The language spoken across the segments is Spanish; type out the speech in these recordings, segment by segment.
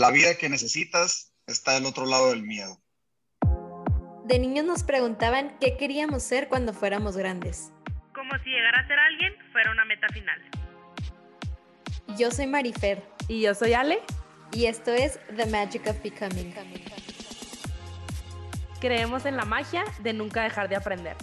La vida que necesitas está del otro lado del miedo. De niños nos preguntaban qué queríamos ser cuando fuéramos grandes. Como si llegar a ser alguien fuera una meta final. Yo soy Marifer. Y yo soy Ale. Y esto es The Magic of Becoming. Creemos en la magia de nunca dejar de aprender.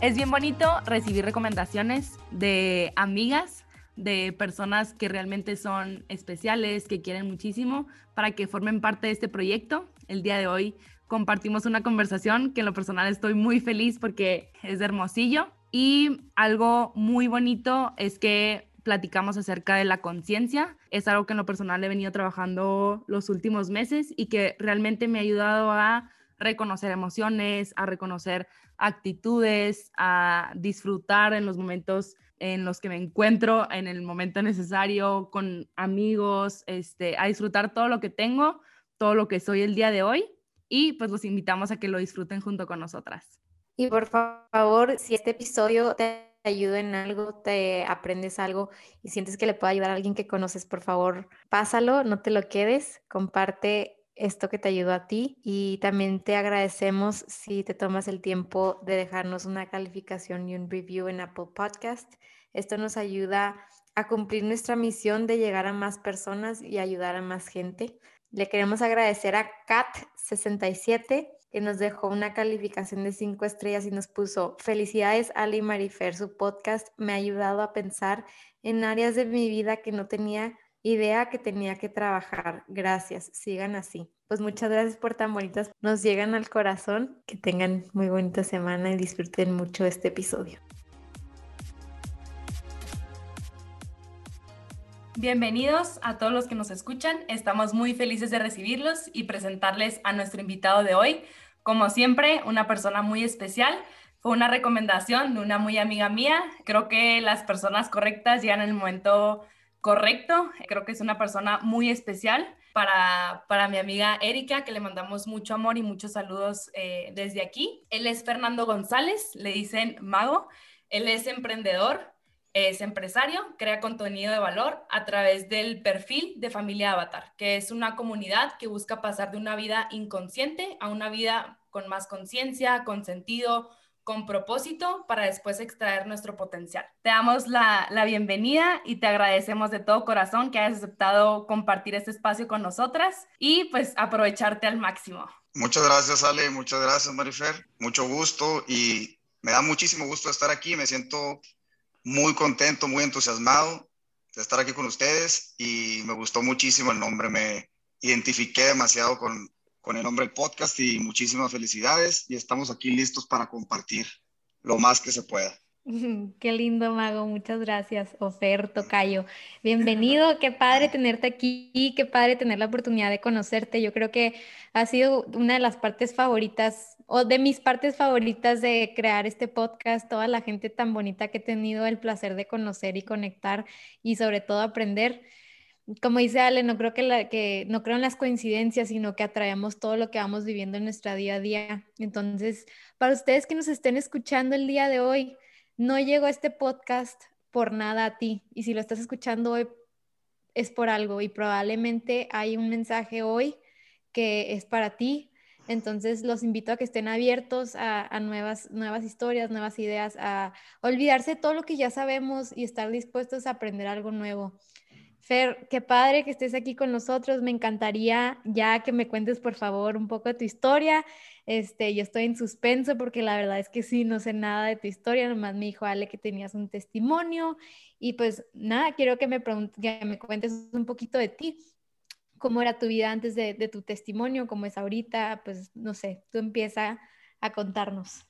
Es bien bonito recibir recomendaciones de amigas, de personas que realmente son especiales, que quieren muchísimo, para que formen parte de este proyecto. El día de hoy compartimos una conversación que en lo personal estoy muy feliz porque es hermosillo. Y algo muy bonito es que platicamos acerca de la conciencia. Es algo que en lo personal he venido trabajando los últimos meses y que realmente me ha ayudado a reconocer emociones, a reconocer actitudes, a disfrutar en los momentos en los que me encuentro, en el momento necesario, con amigos, este, a disfrutar todo lo que tengo, todo lo que soy el día de hoy y pues los invitamos a que lo disfruten junto con nosotras. Y por favor, si este episodio te ayuda en algo, te aprendes algo y sientes que le puede ayudar a alguien que conoces, por favor, pásalo, no te lo quedes, comparte esto que te ayudó a ti y también te agradecemos si te tomas el tiempo de dejarnos una calificación y un review en Apple Podcast. Esto nos ayuda a cumplir nuestra misión de llegar a más personas y ayudar a más gente. Le queremos agradecer a Kat67 que nos dejó una calificación de cinco estrellas y nos puso felicidades Ali Marifer, su podcast me ha ayudado a pensar en áreas de mi vida que no tenía idea que tenía que trabajar. Gracias, sigan así. Pues muchas gracias por tan bonitas. Nos llegan al corazón. Que tengan muy bonita semana y disfruten mucho este episodio. Bienvenidos a todos los que nos escuchan. Estamos muy felices de recibirlos y presentarles a nuestro invitado de hoy. Como siempre, una persona muy especial. Fue una recomendación de una muy amiga mía. Creo que las personas correctas llegan en el momento correcto. Creo que es una persona muy especial para, para mi amiga Erika, que le mandamos mucho amor y muchos saludos eh, desde aquí. Él es Fernando González, le dicen mago. Él es emprendedor, es empresario, crea contenido de valor a través del perfil de Familia Avatar, que es una comunidad que busca pasar de una vida inconsciente a una vida con más conciencia, con sentido, con propósito para después extraer nuestro potencial. Te damos la, bienvenida y te agradecemos de todo corazón que hayas aceptado compartir este espacio con nosotras y pues aprovecharte al máximo. Muchas gracias Ale, muchas gracias Marifer, mucho gusto y me da muchísimo gusto estar aquí, me siento muy contento, muy entusiasmado de estar aquí con ustedes y me gustó muchísimo el nombre, me identifiqué demasiado con, con el nombre del podcast y muchísimas felicidades y estamos aquí listos para compartir lo más que se pueda. Qué lindo, Mago. Muchas gracias, Ofer Tocayo. Bienvenido. Qué padre tenerte aquí. Qué padre tener la oportunidad de conocerte. Yo creo que ha sido una de las partes favoritas o de mis partes favoritas de crear este podcast. Toda la gente tan bonita que he tenido el placer de conocer y conectar y sobre todo aprender como dice Ale, no creo que, la, que no creo en las coincidencias, sino que atraemos todo lo que vamos viviendo en nuestra día a día. Entonces, para ustedes que nos estén escuchando el día de hoy, no llegó este podcast por nada a ti. Y si lo estás escuchando hoy, es por algo. Y probablemente hay un mensaje hoy que es para ti. Entonces los invito a que estén abiertos a, nuevas, nuevas historias, nuevas ideas, a olvidarse de todo lo que ya sabemos y estar dispuestos a aprender algo nuevo. Fer, qué padre que estés aquí con nosotros. Me encantaría ya que me cuentes, por favor, un poco de tu historia. Este, yo estoy en suspenso porque la verdad es que sí, no sé nada de tu historia. Nomás me dijo Ale que tenías un testimonio. Y pues nada, quiero que me, que me cuentes un poquito de ti. ¿Cómo era tu vida antes de, de tu testimonio? ¿Cómo es ahorita? Pues no sé, tú empieza a contarnos.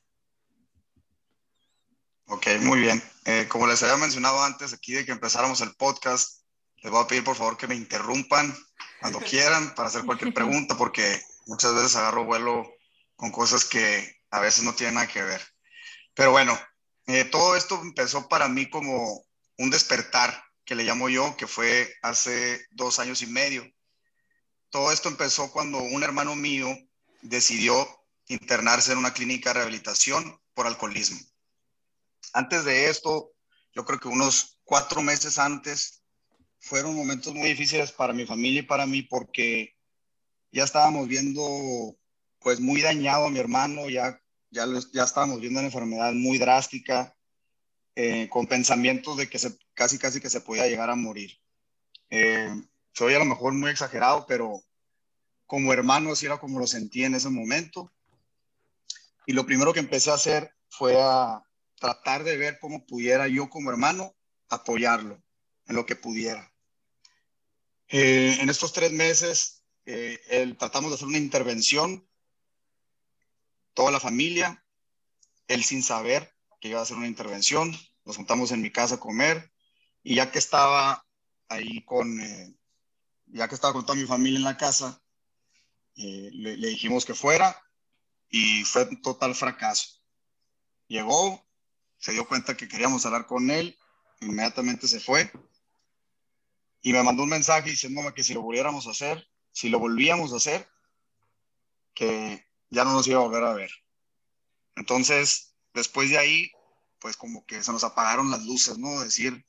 Ok, muy bien. Eh, como les había mencionado antes, aquí de que empezáramos el podcast, les voy a pedir por favor que me interrumpan cuando quieran para hacer cualquier pregunta, porque muchas veces agarro vuelo con cosas que a veces no tienen nada que ver. Pero bueno, eh, todo esto empezó para mí como un despertar, que le llamo yo, que fue hace dos años y medio. Todo esto empezó cuando un hermano mío decidió internarse en una clínica de rehabilitación por alcoholismo. Antes de esto, yo creo que unos cuatro meses antes fueron momentos muy difíciles para mi familia y para mí porque ya estábamos viendo pues muy dañado a mi hermano, ya, ya, ya estábamos viendo una enfermedad muy drástica, eh, con pensamientos de que se, casi casi que se podía llegar a morir. Eh, soy a lo mejor muy exagerado, pero como hermano así era como lo sentí en ese momento. Y lo primero que empecé a hacer fue a tratar de ver cómo pudiera yo como hermano apoyarlo en lo que pudiera. Eh, en estos tres meses eh, tratamos de hacer una intervención, toda la familia, él sin saber que iba a hacer una intervención, nos juntamos en mi casa a comer y ya que estaba ahí con, eh, ya que estaba con toda mi familia en la casa, le, le dijimos que fuera y fue un total fracaso. Llegó, se dio cuenta que queríamos hablar con él, inmediatamente se fue y me mandó un mensaje diciéndome que si lo volviéramos a hacer, si lo volvíamos a hacer, que ya no nos iba a volver a ver. Entonces, después de ahí, pues como que se nos apagaron las luces, ¿no? Decir,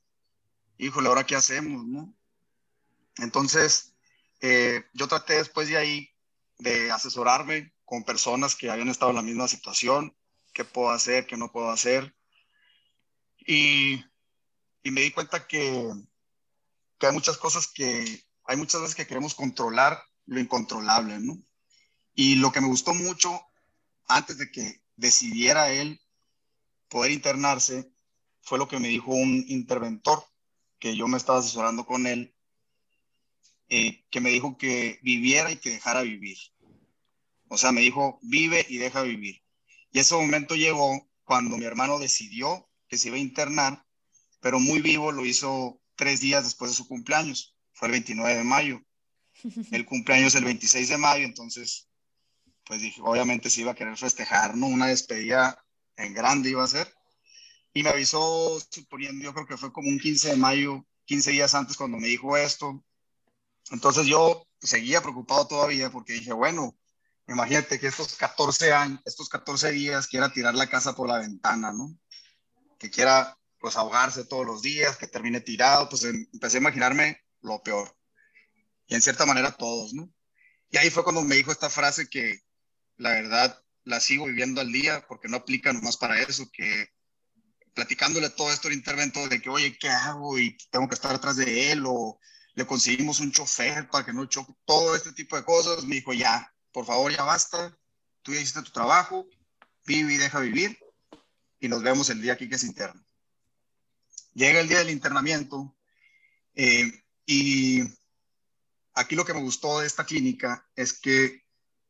híjole, ¿ahora qué hacemos, no? Entonces, eh, yo traté después de ahí de asesorarme con personas que habían estado en la misma situación, qué puedo hacer, qué no puedo hacer. Y, y me di cuenta que, que hay muchas cosas que, hay muchas veces que queremos controlar lo incontrolable, ¿no? Y lo que me gustó mucho antes de que decidiera él poder internarse fue lo que me dijo un interventor que yo me estaba asesorando con él, eh, que me dijo que viviera y que dejara vivir. O sea, me dijo, vive y deja vivir. Y ese momento llegó cuando mi hermano decidió que se iba a internar, pero muy vivo lo hizo tres días después de su cumpleaños. Fue el 29 de mayo. El cumpleaños es el 26 de mayo, entonces, pues dije, obviamente se iba a querer festejar, ¿no? Una despedida en grande iba a ser. Y me avisó, suponiendo, yo creo que fue como un 15 de mayo, 15 días antes cuando me dijo esto. Entonces yo seguía preocupado todavía porque dije, bueno, Imagínate que estos 14 años, estos 14 días quiera tirar la casa por la ventana, ¿no? Que quiera pues ahogarse todos los días, que termine tirado, pues em, empecé a imaginarme lo peor. Y en cierta manera todos, ¿no? Y ahí fue cuando me dijo esta frase que la verdad la sigo viviendo al día porque no aplica nomás para eso, que platicándole todo esto el intervento de que, oye, ¿qué hago? Y tengo que estar atrás de él o le conseguimos un chofer para que no choque, todo este tipo de cosas, me dijo, ya, por favor, ya basta, tú ya hiciste tu trabajo, vive y deja vivir, y nos vemos el día aquí que es interno. Llega el día del internamiento, eh, y aquí lo que me gustó de esta clínica es que,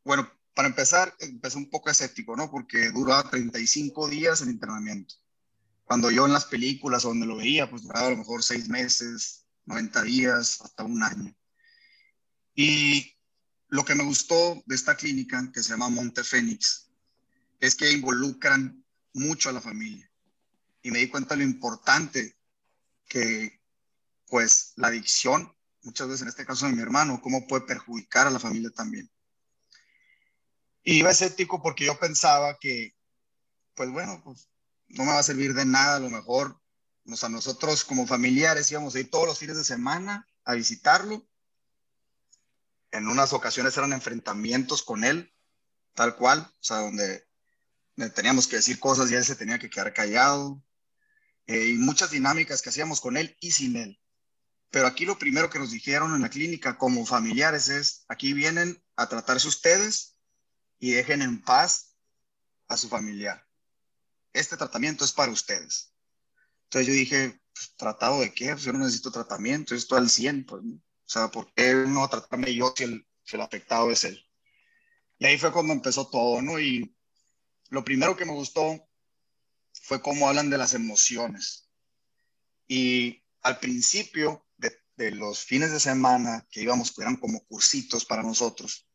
bueno, para empezar, empecé un poco escéptico, ¿no? Porque duraba 35 días el internamiento. Cuando yo en las películas donde lo veía, pues duraba a lo mejor seis meses, 90 días, hasta un año. Y lo que me gustó de esta clínica, que se llama Monte Fénix, es que involucran mucho a la familia. Y me di cuenta de lo importante que, pues, la adicción, muchas veces en este caso de mi hermano, cómo puede perjudicar a la familia también. Y iba escéptico porque yo pensaba que, pues bueno, pues, no me va a servir de nada, a lo mejor, o sea, nosotros como familiares íbamos a ir todos los fines de semana a visitarlo en unas ocasiones eran enfrentamientos con él, tal cual, o sea, donde teníamos que decir cosas y él se tenía que quedar callado, eh, y muchas dinámicas que hacíamos con él y sin él. Pero aquí lo primero que nos dijeron en la clínica como familiares es, aquí vienen a tratarse ustedes y dejen en paz a su familiar. Este tratamiento es para ustedes. Entonces yo dije, pues, ¿tratado de qué? Pues, yo no necesito tratamiento, esto al 100, pues, o sea, ¿por qué no tratarme yo si el, si el afectado es él? Y ahí fue cuando empezó todo, ¿no? Y lo primero que me gustó fue cómo hablan de las emociones. Y al principio de, los fines de semana que íbamos, que eran como cursitos para nosotros,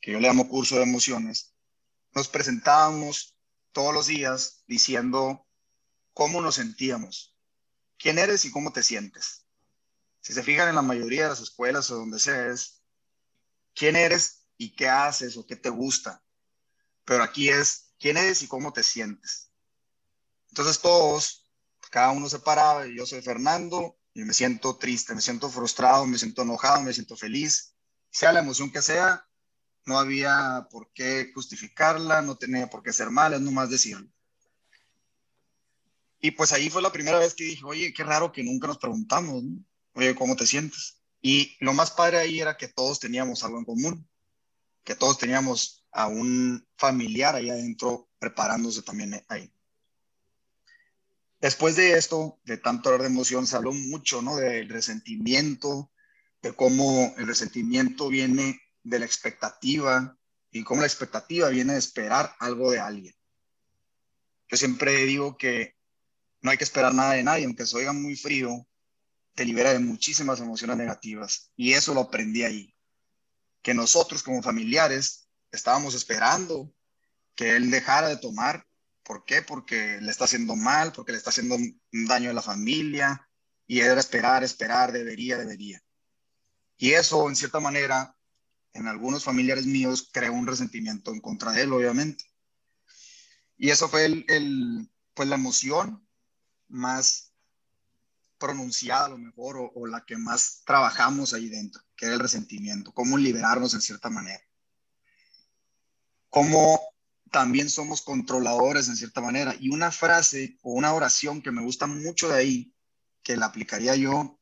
que yo le llamo curso de emociones, nos presentábamos todos los días diciendo cómo nos sentíamos, quién eres y cómo te sientes. Si se fijan en la mayoría de las escuelas o donde sea, es quién eres y qué haces o qué te gusta. Pero aquí es quién eres y cómo te sientes. Entonces todos cada uno se y yo soy Fernando y me siento triste, me siento frustrado, me siento enojado, me siento feliz, sea la emoción que sea, no había por qué justificarla, no tenía por qué ser mala, es nomás decirlo. Y pues ahí fue la primera vez que dije, oye, qué raro que nunca nos preguntamos, oye, ¿cómo te sientes? Y lo más padre ahí era que todos teníamos algo en común, que todos teníamos a un familiar ahí adentro preparándose también ahí. Después de esto, de tanto hablar de emoción, se habló mucho, ¿no? Del resentimiento, de cómo el resentimiento viene de la expectativa y cómo la expectativa viene de esperar algo de alguien. Yo siempre digo que no hay que esperar nada de nadie, aunque se oiga muy frío, te libera de muchísimas emociones negativas. Y eso lo aprendí ahí. Que nosotros como familiares estábamos esperando que él dejara de tomar. ¿Por qué? Porque le está haciendo mal, porque le está haciendo un daño a la familia. Y era esperar, esperar, debería, debería. Y eso, en cierta manera, en algunos familiares míos creó un resentimiento en contra de él, obviamente. Y eso fue el, pues la emoción más pronunciada a lo mejor o, o, la que más trabajamos ahí dentro, que era el resentimiento, cómo liberarnos en cierta manera. Cómo también somos controladores en cierta manera. Y una frase o una oración que me gusta mucho de ahí, que la aplicaría yo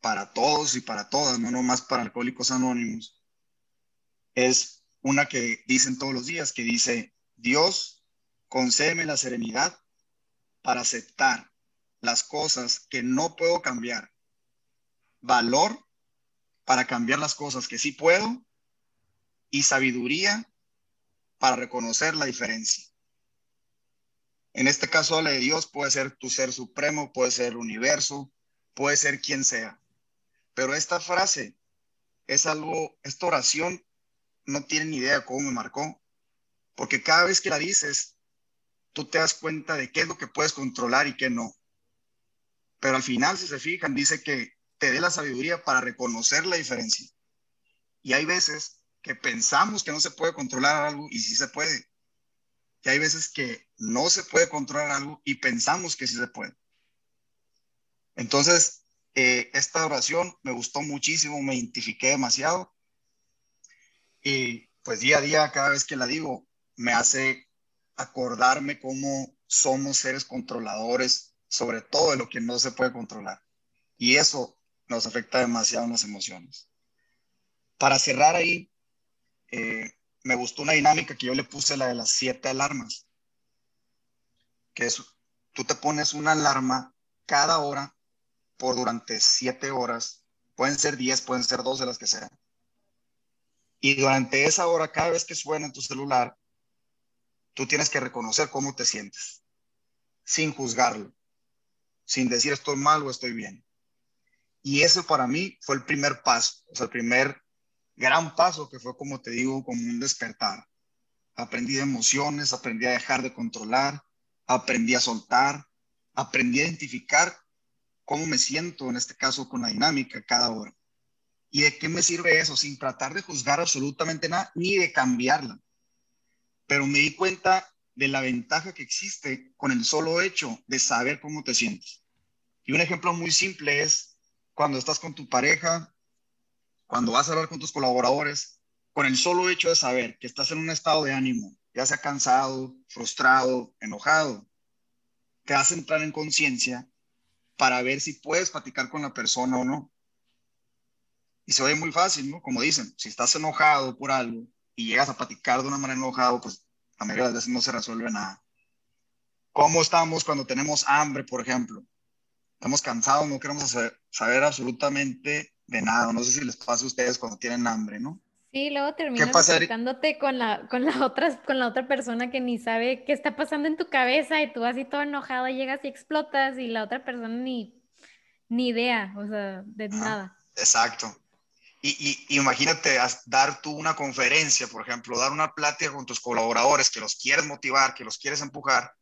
para todos y para todas, no nomás para alcohólicos anónimos, es una que dicen todos los días, que dice, Dios, concédeme la serenidad para aceptar las cosas que no puedo cambiar, valor para cambiar las cosas que sí puedo y sabiduría para reconocer la diferencia. En este caso, la de Dios puede ser tu ser supremo, puede ser el universo, puede ser quien sea. Pero esta frase es algo, esta oración no tienen ni idea cómo me marcó, porque cada vez que la dices, tú te das cuenta de qué es lo que puedes controlar y qué no. Pero al final, si se fijan, dice que te dé la sabiduría para reconocer la diferencia. Y hay veces que pensamos que no se puede controlar algo y sí se puede. Y hay veces que no se puede controlar algo y pensamos que sí se puede. Entonces, eh, esta oración me gustó muchísimo, me identifiqué demasiado y pues día a día, cada vez que la digo, me hace acordarme cómo somos seres controladores, sobre todo de lo que no se puede controlar. Y eso nos afecta demasiado en las emociones. Para cerrar ahí, eh, me gustó una dinámica que yo le puse, la de las siete alarmas. Que es, tú te pones una alarma cada hora por durante siete horas. Pueden ser diez, pueden ser dos de las que sean. Y durante esa hora, cada vez que suena en tu celular, tú tienes que reconocer cómo te sientes, sin juzgarlo, sin decir estoy mal o estoy bien. Y eso para mí fue el primer paso, o sea, el primer gran paso que fue, como te digo, como un despertar. Aprendí de emociones, aprendí a dejar de controlar, aprendí a soltar, aprendí a identificar cómo me siento, en este caso con la dinámica cada hora. ¿Y de qué me sirve eso? Sin tratar de juzgar absolutamente nada, ni de cambiarla. Pero me di cuenta de la ventaja que existe con el solo hecho de saber cómo te sientes. Y un ejemplo muy simple es cuando estás con tu pareja, cuando vas a hablar con tus colaboradores, con el solo hecho de saber que estás en un estado de ánimo, ya sea cansado, frustrado, enojado, te hace entrar en conciencia para ver si puedes platicar con la persona o no. Y se oye muy fácil, ¿no? Como dicen, si estás enojado por algo y llegas a platicar de una manera enojado, pues a mayoría de las veces no se resuelve nada. ¿Cómo estamos cuando tenemos hambre, por ejemplo? Estamos cansados, no queremos saber, absolutamente de nada. No sé si les pasa a ustedes cuando tienen hambre, ¿no? Sí, luego terminas platicándote con la, con, la otra, con la otra persona que ni sabe qué está pasando en tu cabeza y tú así todo enojado llegas y explotas y la otra persona ni, ni idea, o sea, de nada. Exacto. Y, imagínate dar tú una conferencia, por ejemplo, dar una plática con tus colaboradores que los quieres motivar, que los quieres empujar,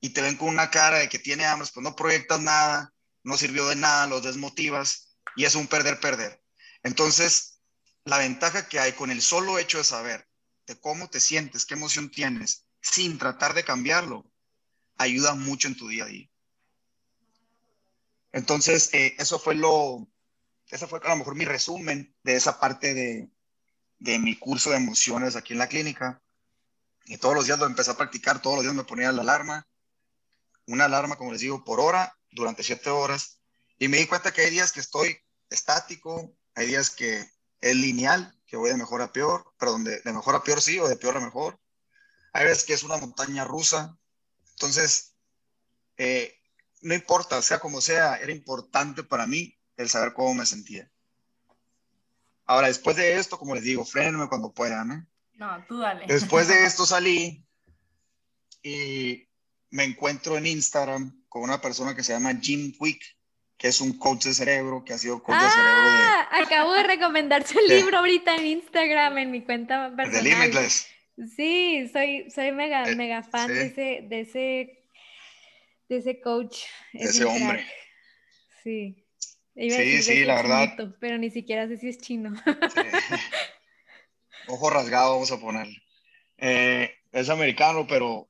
y te ven con una cara de que tiene hambre, pues no proyectas nada, no sirvió de nada, los desmotivas, y es un perder-perder. Entonces, la ventaja que hay con el solo hecho de saber de cómo te sientes, qué emoción tienes, sin tratar de cambiarlo, ayuda mucho en tu día a día. Entonces, eh, eso fue lo, ese fue a lo mejor mi resumen de esa parte de, de mi curso de emociones aquí en la clínica. Y todos los días lo empecé a practicar, todos los días me ponía la alarma, una alarma, como les digo, por hora, durante siete horas. Y me di cuenta que hay días que estoy estático, hay días que es lineal, que voy de mejor a peor, pero donde de mejor a peor sí, o de peor a mejor. Hay veces que es una montaña rusa. Entonces, eh, no importa, sea como sea, era importante para mí el saber cómo me sentía. Ahora, después de esto, como les digo, frénenme cuando puedan, ¿no? No, tú dale. Después de esto salí y me encuentro en Instagram con una persona que se llama Jim Quick, que es un coach de cerebro, que ha sido coach de cerebro de... Ah, acabo de recomendar su libro ahorita en Instagram, en mi cuenta personal. De Limitless. Sí, soy, soy mega, Eh, mega fan sí. de, ese, de, ese, de ese coach. De Es ese crack. hombre. Sí. Iba Sí, de sí, la verdad. pero ni siquiera sé si es chino. Sí. Ojo rasgado, vamos a ponerle. Eh, es americano, pero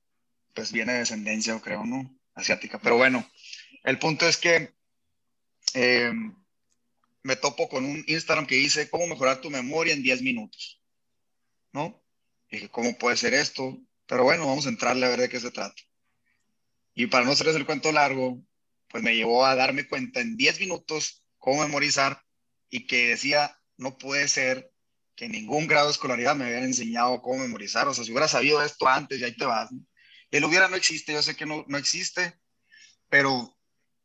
pues viene de descendencia, creo, ¿no? Asiática. Pero bueno, el punto es que eh, me topo con un Instagram que dice cómo mejorar tu memoria en 10 minutos, ¿no? Y dije, ¿cómo puede ser esto? Pero bueno, vamos a entrarle a ver de qué se trata. Y para no hacerles el cuento largo, pues me llevó a darme cuenta en 10 minutos cómo memorizar y que decía, no puede ser que ningún grado de escolaridad me habían enseñado cómo memorizar. O sea, si hubiera sabido esto antes, y ahí te vas. ¿no? El hubiera no existe, yo sé que no, no existe, pero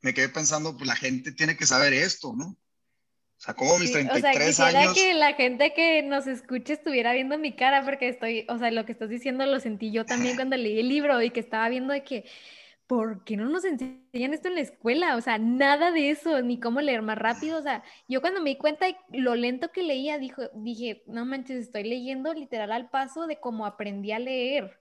me quedé pensando, pues la gente tiene que saber esto, ¿no? O sea, como mis Sí, o sea, 33 quisiera años. que la gente que nos escuche estuviera viendo mi cara porque estoy, o sea, lo que estás diciendo lo sentí yo también cuando leí el libro y que estaba viendo de que, ¿por qué no nos enseñan esto en la escuela? O sea, nada de eso, ni cómo leer más rápido. O sea, yo cuando me di cuenta de lo lento que leía, dijo, dije, no manches, estoy leyendo literal al paso de cómo aprendí a leer.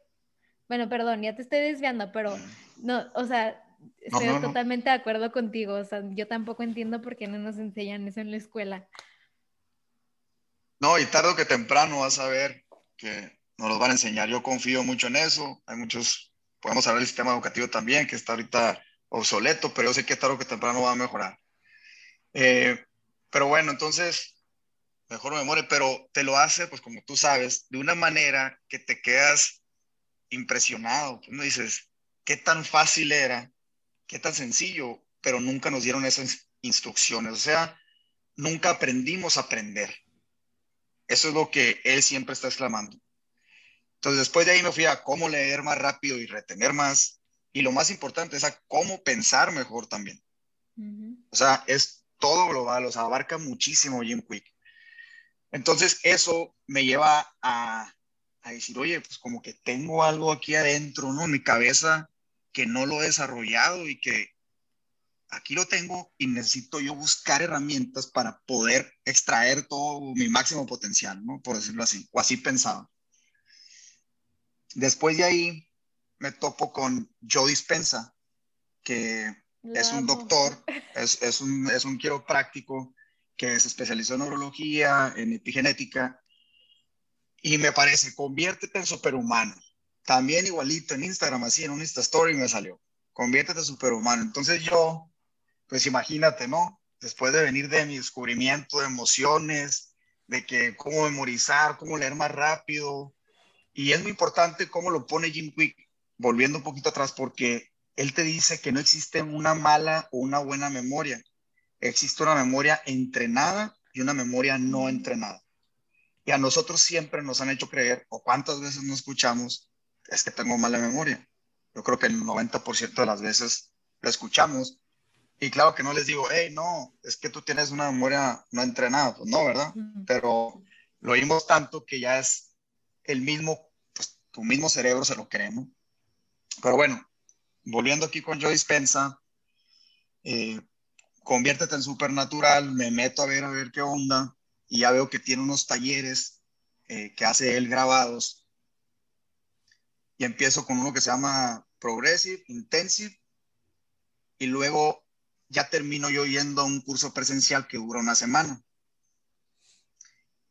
Bueno, perdón, ya te estoy desviando, pero no, o sea, estoy no, no. totalmente de acuerdo contigo. O sea, yo tampoco entiendo por qué no nos enseñan eso en la escuela. No, y tarde o que temprano vas a ver que nos los van a enseñar. Yo confío mucho en eso. Hay muchos, podemos hablar del sistema educativo también, que está ahorita obsoleto, pero yo sé que tarde o que temprano va a mejorar. Eh, pero bueno, entonces, mejor memoria, pero te lo hace, pues como tú sabes, de una manera que te quedas impresionado. No dices, qué tan fácil era, qué tan sencillo, pero nunca nos dieron esas instrucciones. O sea, nunca aprendimos a aprender. Eso es lo que él siempre está exclamando. Entonces, después de ahí me fui a cómo leer más rápido y retener más. Y lo más importante es a cómo pensar mejor también. O sea, es todo global, o sea, abarca muchísimo Jim Quick. Entonces, eso me lleva a, a decir, oye, pues como que tengo algo aquí adentro, ¿no? Mi cabeza que no lo he desarrollado y que aquí lo tengo y necesito yo buscar herramientas para poder extraer todo mi máximo potencial, ¿no? Por decirlo así, o así pensaba. Después de ahí me topo con Joe Dispensa, que es un doctor, es, es, un, es un quiropráctico que se especializó en neurología, en epigenética, y me parece, conviértete en superhumano. También igualito en Instagram, así en un Insta Story me salió, conviértete en superhumano. Entonces yo, pues imagínate, ¿no? Después de venir de mi descubrimiento de emociones, de que cómo memorizar, cómo leer más rápido, y es muy importante cómo lo pone Jim Quick, volviendo un poquito atrás, porque él te dice que no existe una mala o una buena memoria. Existe una memoria entrenada y una memoria no entrenada. Y a nosotros siempre nos han hecho creer, o cuántas veces no escuchamos, es que tengo mala memoria. Yo creo que el 90% de las veces lo escuchamos. Y claro que no les digo, hey, no, es que tú tienes una memoria no entrenada. Pues no, ¿verdad? Pero lo oímos tanto que ya es el mismo, pues tu mismo cerebro se lo cree, ¿no? Pero bueno, volviendo aquí con Joe Dispensa, eh, conviértete en supernatural, me meto a ver a ver qué onda y ya veo que tiene unos talleres eh, que hace él grabados y empiezo con uno que se llama Progressive, Intensive y luego ya termino yo yendo a un curso presencial que dura una semana.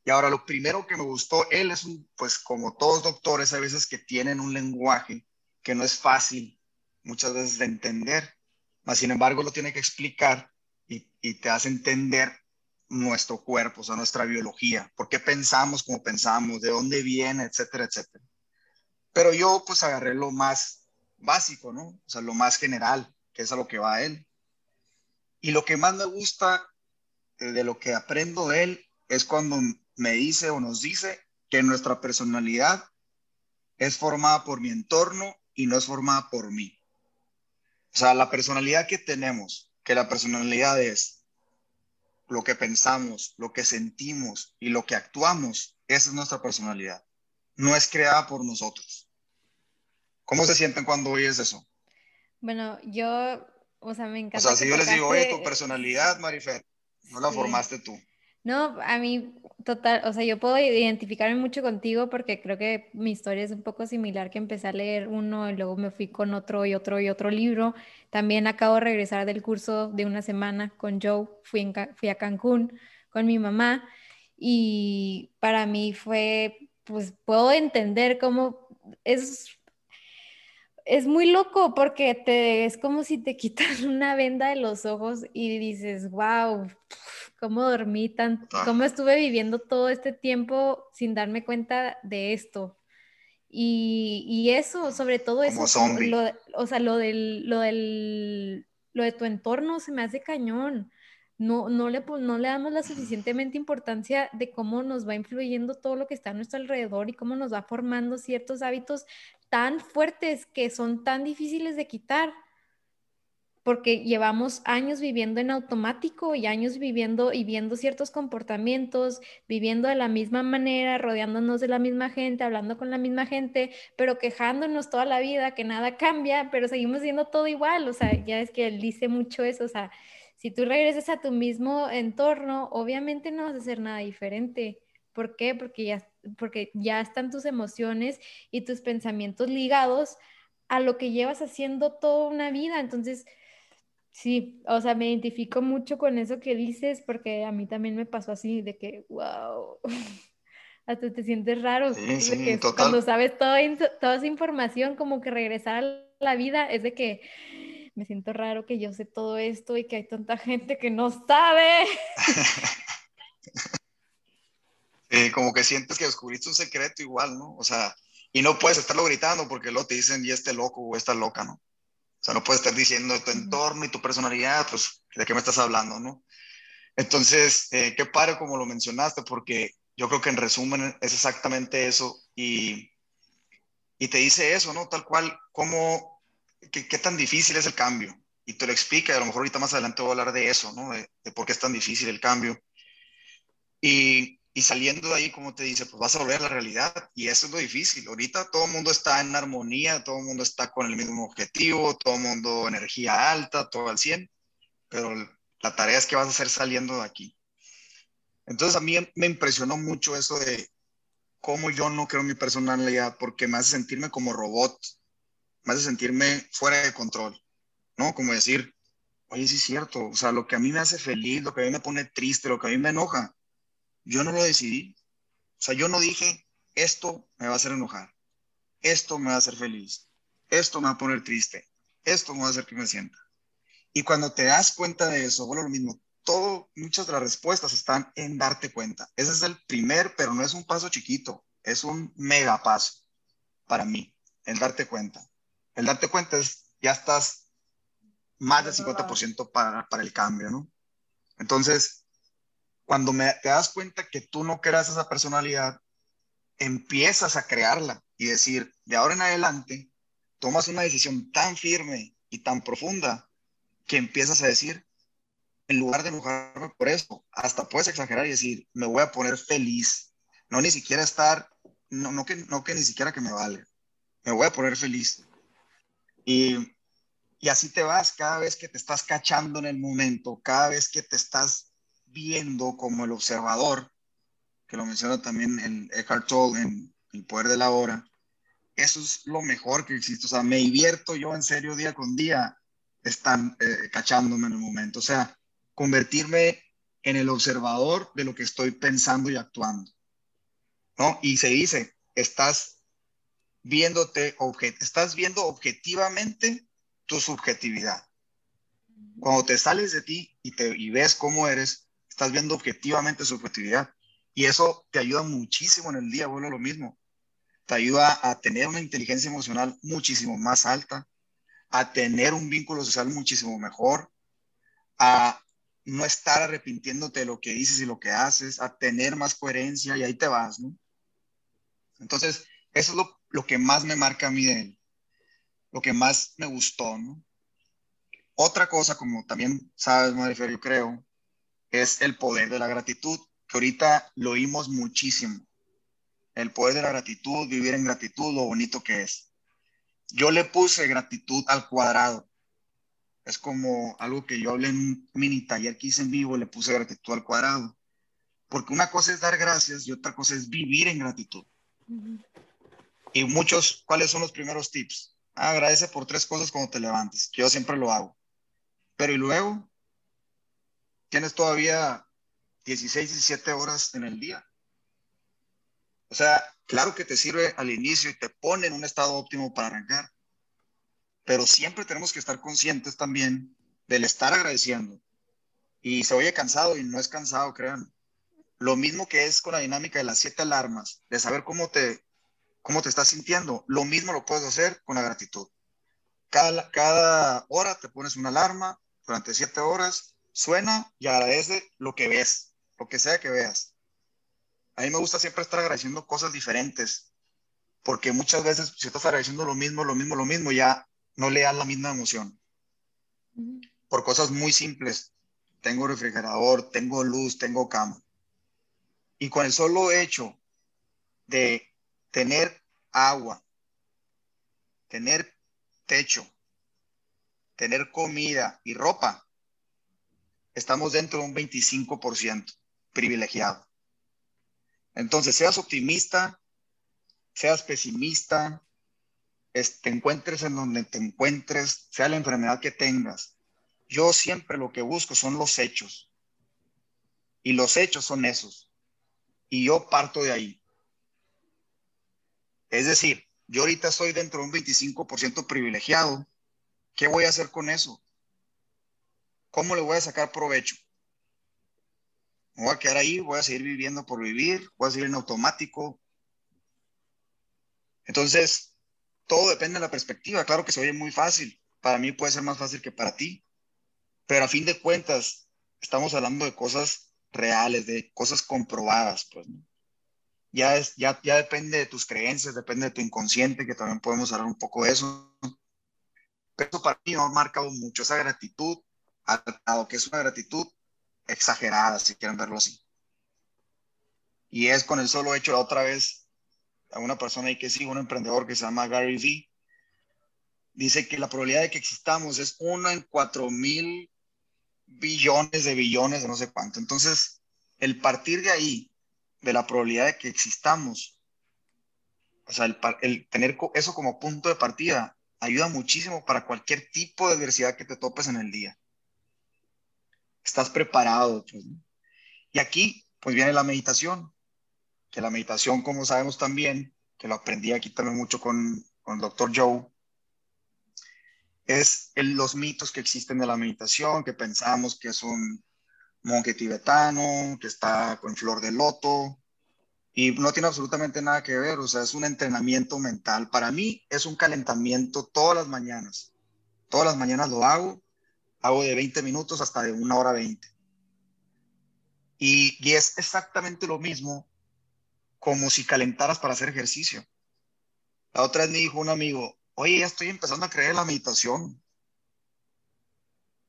Y ahora lo primero que me gustó, él es un, pues como todos doctores, hay veces que tienen un lenguaje que no es fácil muchas veces de entender, mas sin embargo lo tiene que explicar y, y te hace entender nuestro cuerpo, o sea, nuestra biología, por qué pensamos como pensamos, de dónde viene, etcétera, etcétera. Pero yo pues agarré lo más básico, ¿no? O sea, lo más general, que es a lo que va él. Y lo que más me gusta de lo que aprendo de él es cuando me dice o nos dice que nuestra personalidad es formada por mi entorno y no es formada por mí. O sea, la personalidad que tenemos, que la personalidad es lo que pensamos, lo que sentimos y lo que actuamos, esa es nuestra personalidad. No es creada por nosotros. ¿Cómo se sienten cuando oyes eso? Bueno, yo, o sea, me encanta. O sea, si yo les digo, oye, tu personalidad, Marifer, no la formaste tú. No, a mí total, o sea, yo puedo identificarme mucho contigo porque creo que mi historia es un poco similar, que empecé a leer uno y luego me fui con otro y otro y otro libro. También acabo de regresar del curso de una semana con Joe, fui, fui a Cancún con mi mamá y para mí fue, pues puedo entender cómo es es muy loco porque te, es como si te quitan una venda de los ojos y dices, wow, cómo dormí ah. cómo estuve viviendo todo este tiempo sin darme cuenta de esto. Y, y eso, sobre todo eso, lo, o sea, lo del, lo del, lo de tu entorno se me hace cañón. No, no, le, no le damos la suficientemente importancia de cómo nos va influyendo todo lo que está a nuestro alrededor y cómo nos va formando ciertos hábitos tan fuertes que son tan difíciles de quitar. Porque llevamos años viviendo en automático y años viviendo y viendo ciertos comportamientos, viviendo de la misma manera, rodeándonos de la misma gente, hablando con la misma gente, pero quejándonos toda la vida que nada cambia, pero seguimos siendo todo igual, o sea, ya es que él dice mucho eso, o sea, si tú regresas a tu mismo entorno, obviamente no vas a hacer nada diferente. ¿Por qué? Porque ya, porque ya están tus emociones y tus pensamientos ligados a lo que llevas haciendo toda una vida. Entonces, Sí, o sea, me identifico mucho con eso que dices porque a mí también me pasó así, de que, wow, hasta te sientes raro. Sí, sí, Cuando sabes toda, toda esa información, como que regresar a la vida es de que me siento raro que yo sé todo esto y que hay tanta gente que no sabe. Sí, como que sientes que descubriste un secreto igual, ¿no? O sea, y no puedes estarlo gritando porque luego te dicen, y este loco o esta loca, ¿no? O sea, no puedes estar diciendo tu entorno y tu personalidad, pues, ¿de qué me estás hablando, no? Entonces, eh, qué padre como lo mencionaste, porque yo creo que en resumen es exactamente eso y, y te dice eso, ¿no? Tal cual, cómo, qué, tan difícil es el cambio. Y te lo explica, y a lo mejor ahorita más adelante voy a hablar de eso, ¿no? De, de por qué es tan difícil el cambio. Y, y saliendo de ahí, como te dice, pues vas a volver a la realidad y eso es lo difícil. Ahorita todo el mundo está en armonía, todo el mundo está con el mismo objetivo, todo el mundo energía alta, todo al 100, pero la tarea es que vas a hacer saliendo de aquí. Entonces a mí me impresionó mucho eso de cómo yo no creo mi personalidad porque me hace sentirme como robot, me hace sentirme fuera de control, ¿no? Como decir, oye, sí es cierto, o sea, lo que a mí me hace feliz, lo que a mí me pone triste, lo que a mí me enoja, yo no lo decidí. O sea, yo no dije, esto me va a hacer enojar, esto me va a hacer feliz, esto me va a poner triste, esto me va a hacer que me sienta. Y cuando te das cuenta de eso, bueno, lo mismo, todo, muchas de las respuestas están en darte cuenta. Ese es el primer, pero no es un paso chiquito, es un mega paso para mí, el darte cuenta. El darte cuenta es, ya estás más del 50% para, para el cambio, ¿no? Entonces, cuando me, te das cuenta que tú no creas esa personalidad, empiezas a crearla y decir, de ahora en adelante, tomas una decisión tan firme y tan profunda que empiezas a decir, en lugar de enojarme por eso, hasta puedes exagerar y decir, me voy a poner feliz. No ni siquiera estar, no, no, que, no que ni siquiera que me vale. Me voy a poner feliz. Y, y así te vas cada vez que te estás cachando en el momento, cada vez que te estás viendo como el observador, que lo menciona también el Eckhart Tolle en El Poder de la Hora, eso es lo mejor que existe. O sea, me divierto yo en serio día con día, están eh, cachándome en el momento. O sea, convertirme en el observador de lo que estoy pensando y actuando. ¿No? Y se dice, estás viéndote, estás viendo objetivamente tu subjetividad. Cuando te sales de ti y, te, y ves cómo eres, estás viendo objetivamente su objetividad. Y eso te ayuda muchísimo en el día, vuelvo lo mismo. Te ayuda a tener una inteligencia emocional muchísimo más alta, a tener un vínculo social muchísimo mejor, a no estar arrepintiéndote de lo que dices y lo que haces, a tener más coherencia y ahí te vas, ¿no? Entonces, eso es lo, lo que más me marca a mí de él, lo que más me gustó. Otra cosa, como también sabes, Marifer, yo creo, es el poder de la gratitud, que ahorita lo oímos muchísimo. El poder de la gratitud, vivir en gratitud, lo bonito que es. Yo le puse gratitud al cuadrado. Es como algo que yo hablé en un mini taller que hice en vivo, le puse gratitud al cuadrado. Porque una cosa es dar gracias y otra cosa es vivir en gratitud. Y muchos, ¿cuáles son los primeros tips? Ah, agradece por tres cosas cuando te levantes, que yo siempre lo hago. Pero y luego, tienes todavía 16, 17 horas en el día. O sea, claro que te sirve al inicio y te pone en un estado óptimo para arrancar, pero siempre tenemos que estar conscientes también del estar agradeciendo. Y se oye cansado y no es cansado, crean. Lo mismo que es con la dinámica de las siete alarmas, de saber cómo te, cómo te estás sintiendo, lo mismo lo puedes hacer con la gratitud. Cada, cada hora te pones una alarma durante siete horas, suena y agradece lo que ves, lo que sea que veas. A mí me gusta siempre estar agradeciendo cosas diferentes, porque muchas veces si estás agradeciendo lo mismo, lo mismo, lo mismo, ya no le das la misma emoción. Por cosas muy simples. Tengo refrigerador, tengo luz, tengo cama. Y con el solo hecho de tener agua, tener techo, tener comida y ropa, estamos dentro de un 25% privilegiado. Entonces, seas optimista, seas pesimista, te encuentres en donde te encuentres, sea la enfermedad que tengas. Yo siempre lo que busco son los hechos. Y los hechos son esos. Y yo parto de ahí. Es decir, yo ahorita estoy dentro de un 25% privilegiado. ¿Qué voy a hacer con eso? ¿Cómo le voy a sacar provecho? Me voy a quedar ahí, voy a seguir viviendo por vivir, voy a seguir en automático. Entonces, todo depende de la perspectiva. Claro que se oye muy fácil. Para mí puede ser más fácil que para ti. Pero a fin de cuentas, estamos hablando de cosas reales, de cosas comprobadas, pues. Ya, es, ya, ya depende de tus creencias, depende de tu inconsciente, que también podemos hablar un poco de eso. Pero eso para mí me ha marcado mucho esa gratitud, dado que es una gratitud exagerada, si quieren verlo así. Y es con el solo hecho, la otra vez, a una persona ahí que sigue, un emprendedor que se llama Gary Vee, dice que la probabilidad de que existamos es uno en cuatro mil billones de billones de no sé cuánto. Entonces, el partir de ahí, de la probabilidad de que existamos, o sea, el, el tener eso como punto de partida, ayuda muchísimo para cualquier tipo de adversidad que te topes en el día estás preparado. Pues, y aquí, pues viene la meditación, que la meditación, como sabemos también, que lo aprendí aquí también mucho con, con el doctor Joe, es los mitos que existen de la meditación, que pensamos que es un monje tibetano, que está con flor de loto, y no tiene absolutamente nada que ver, o sea, es un entrenamiento mental. Para mí es un calentamiento todas las mañanas. Todas las mañanas lo hago hago de 20 minutos hasta de una hora 20. Y, y es exactamente lo mismo como si calentaras para hacer ejercicio. La otra vez me dijo un amigo, oye, ya estoy empezando a creer en la meditación.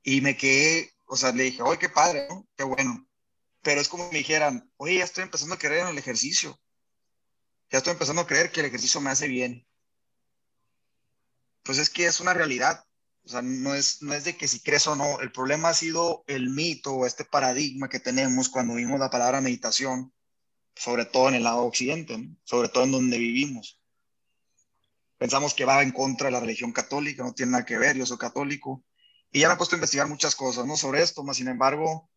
Y me quedé, o sea, le dije, oye, qué padre, ¿no? Qué bueno. Pero es como me dijeran, oye, ya estoy empezando a creer en el ejercicio. Ya estoy empezando a creer que el ejercicio me hace bien. Pues es que es una realidad. O sea, no es, no es de que si crees o no, el problema ha sido el mito o este paradigma que tenemos cuando vimos la palabra meditación, sobre todo en el lado occidente, sobre todo en donde vivimos. Pensamos que va en contra de la religión católica, no tiene nada que ver, yo soy católico. Y ya me he puesto a investigar muchas cosas, ¿no? Sobre esto, más sin embargo,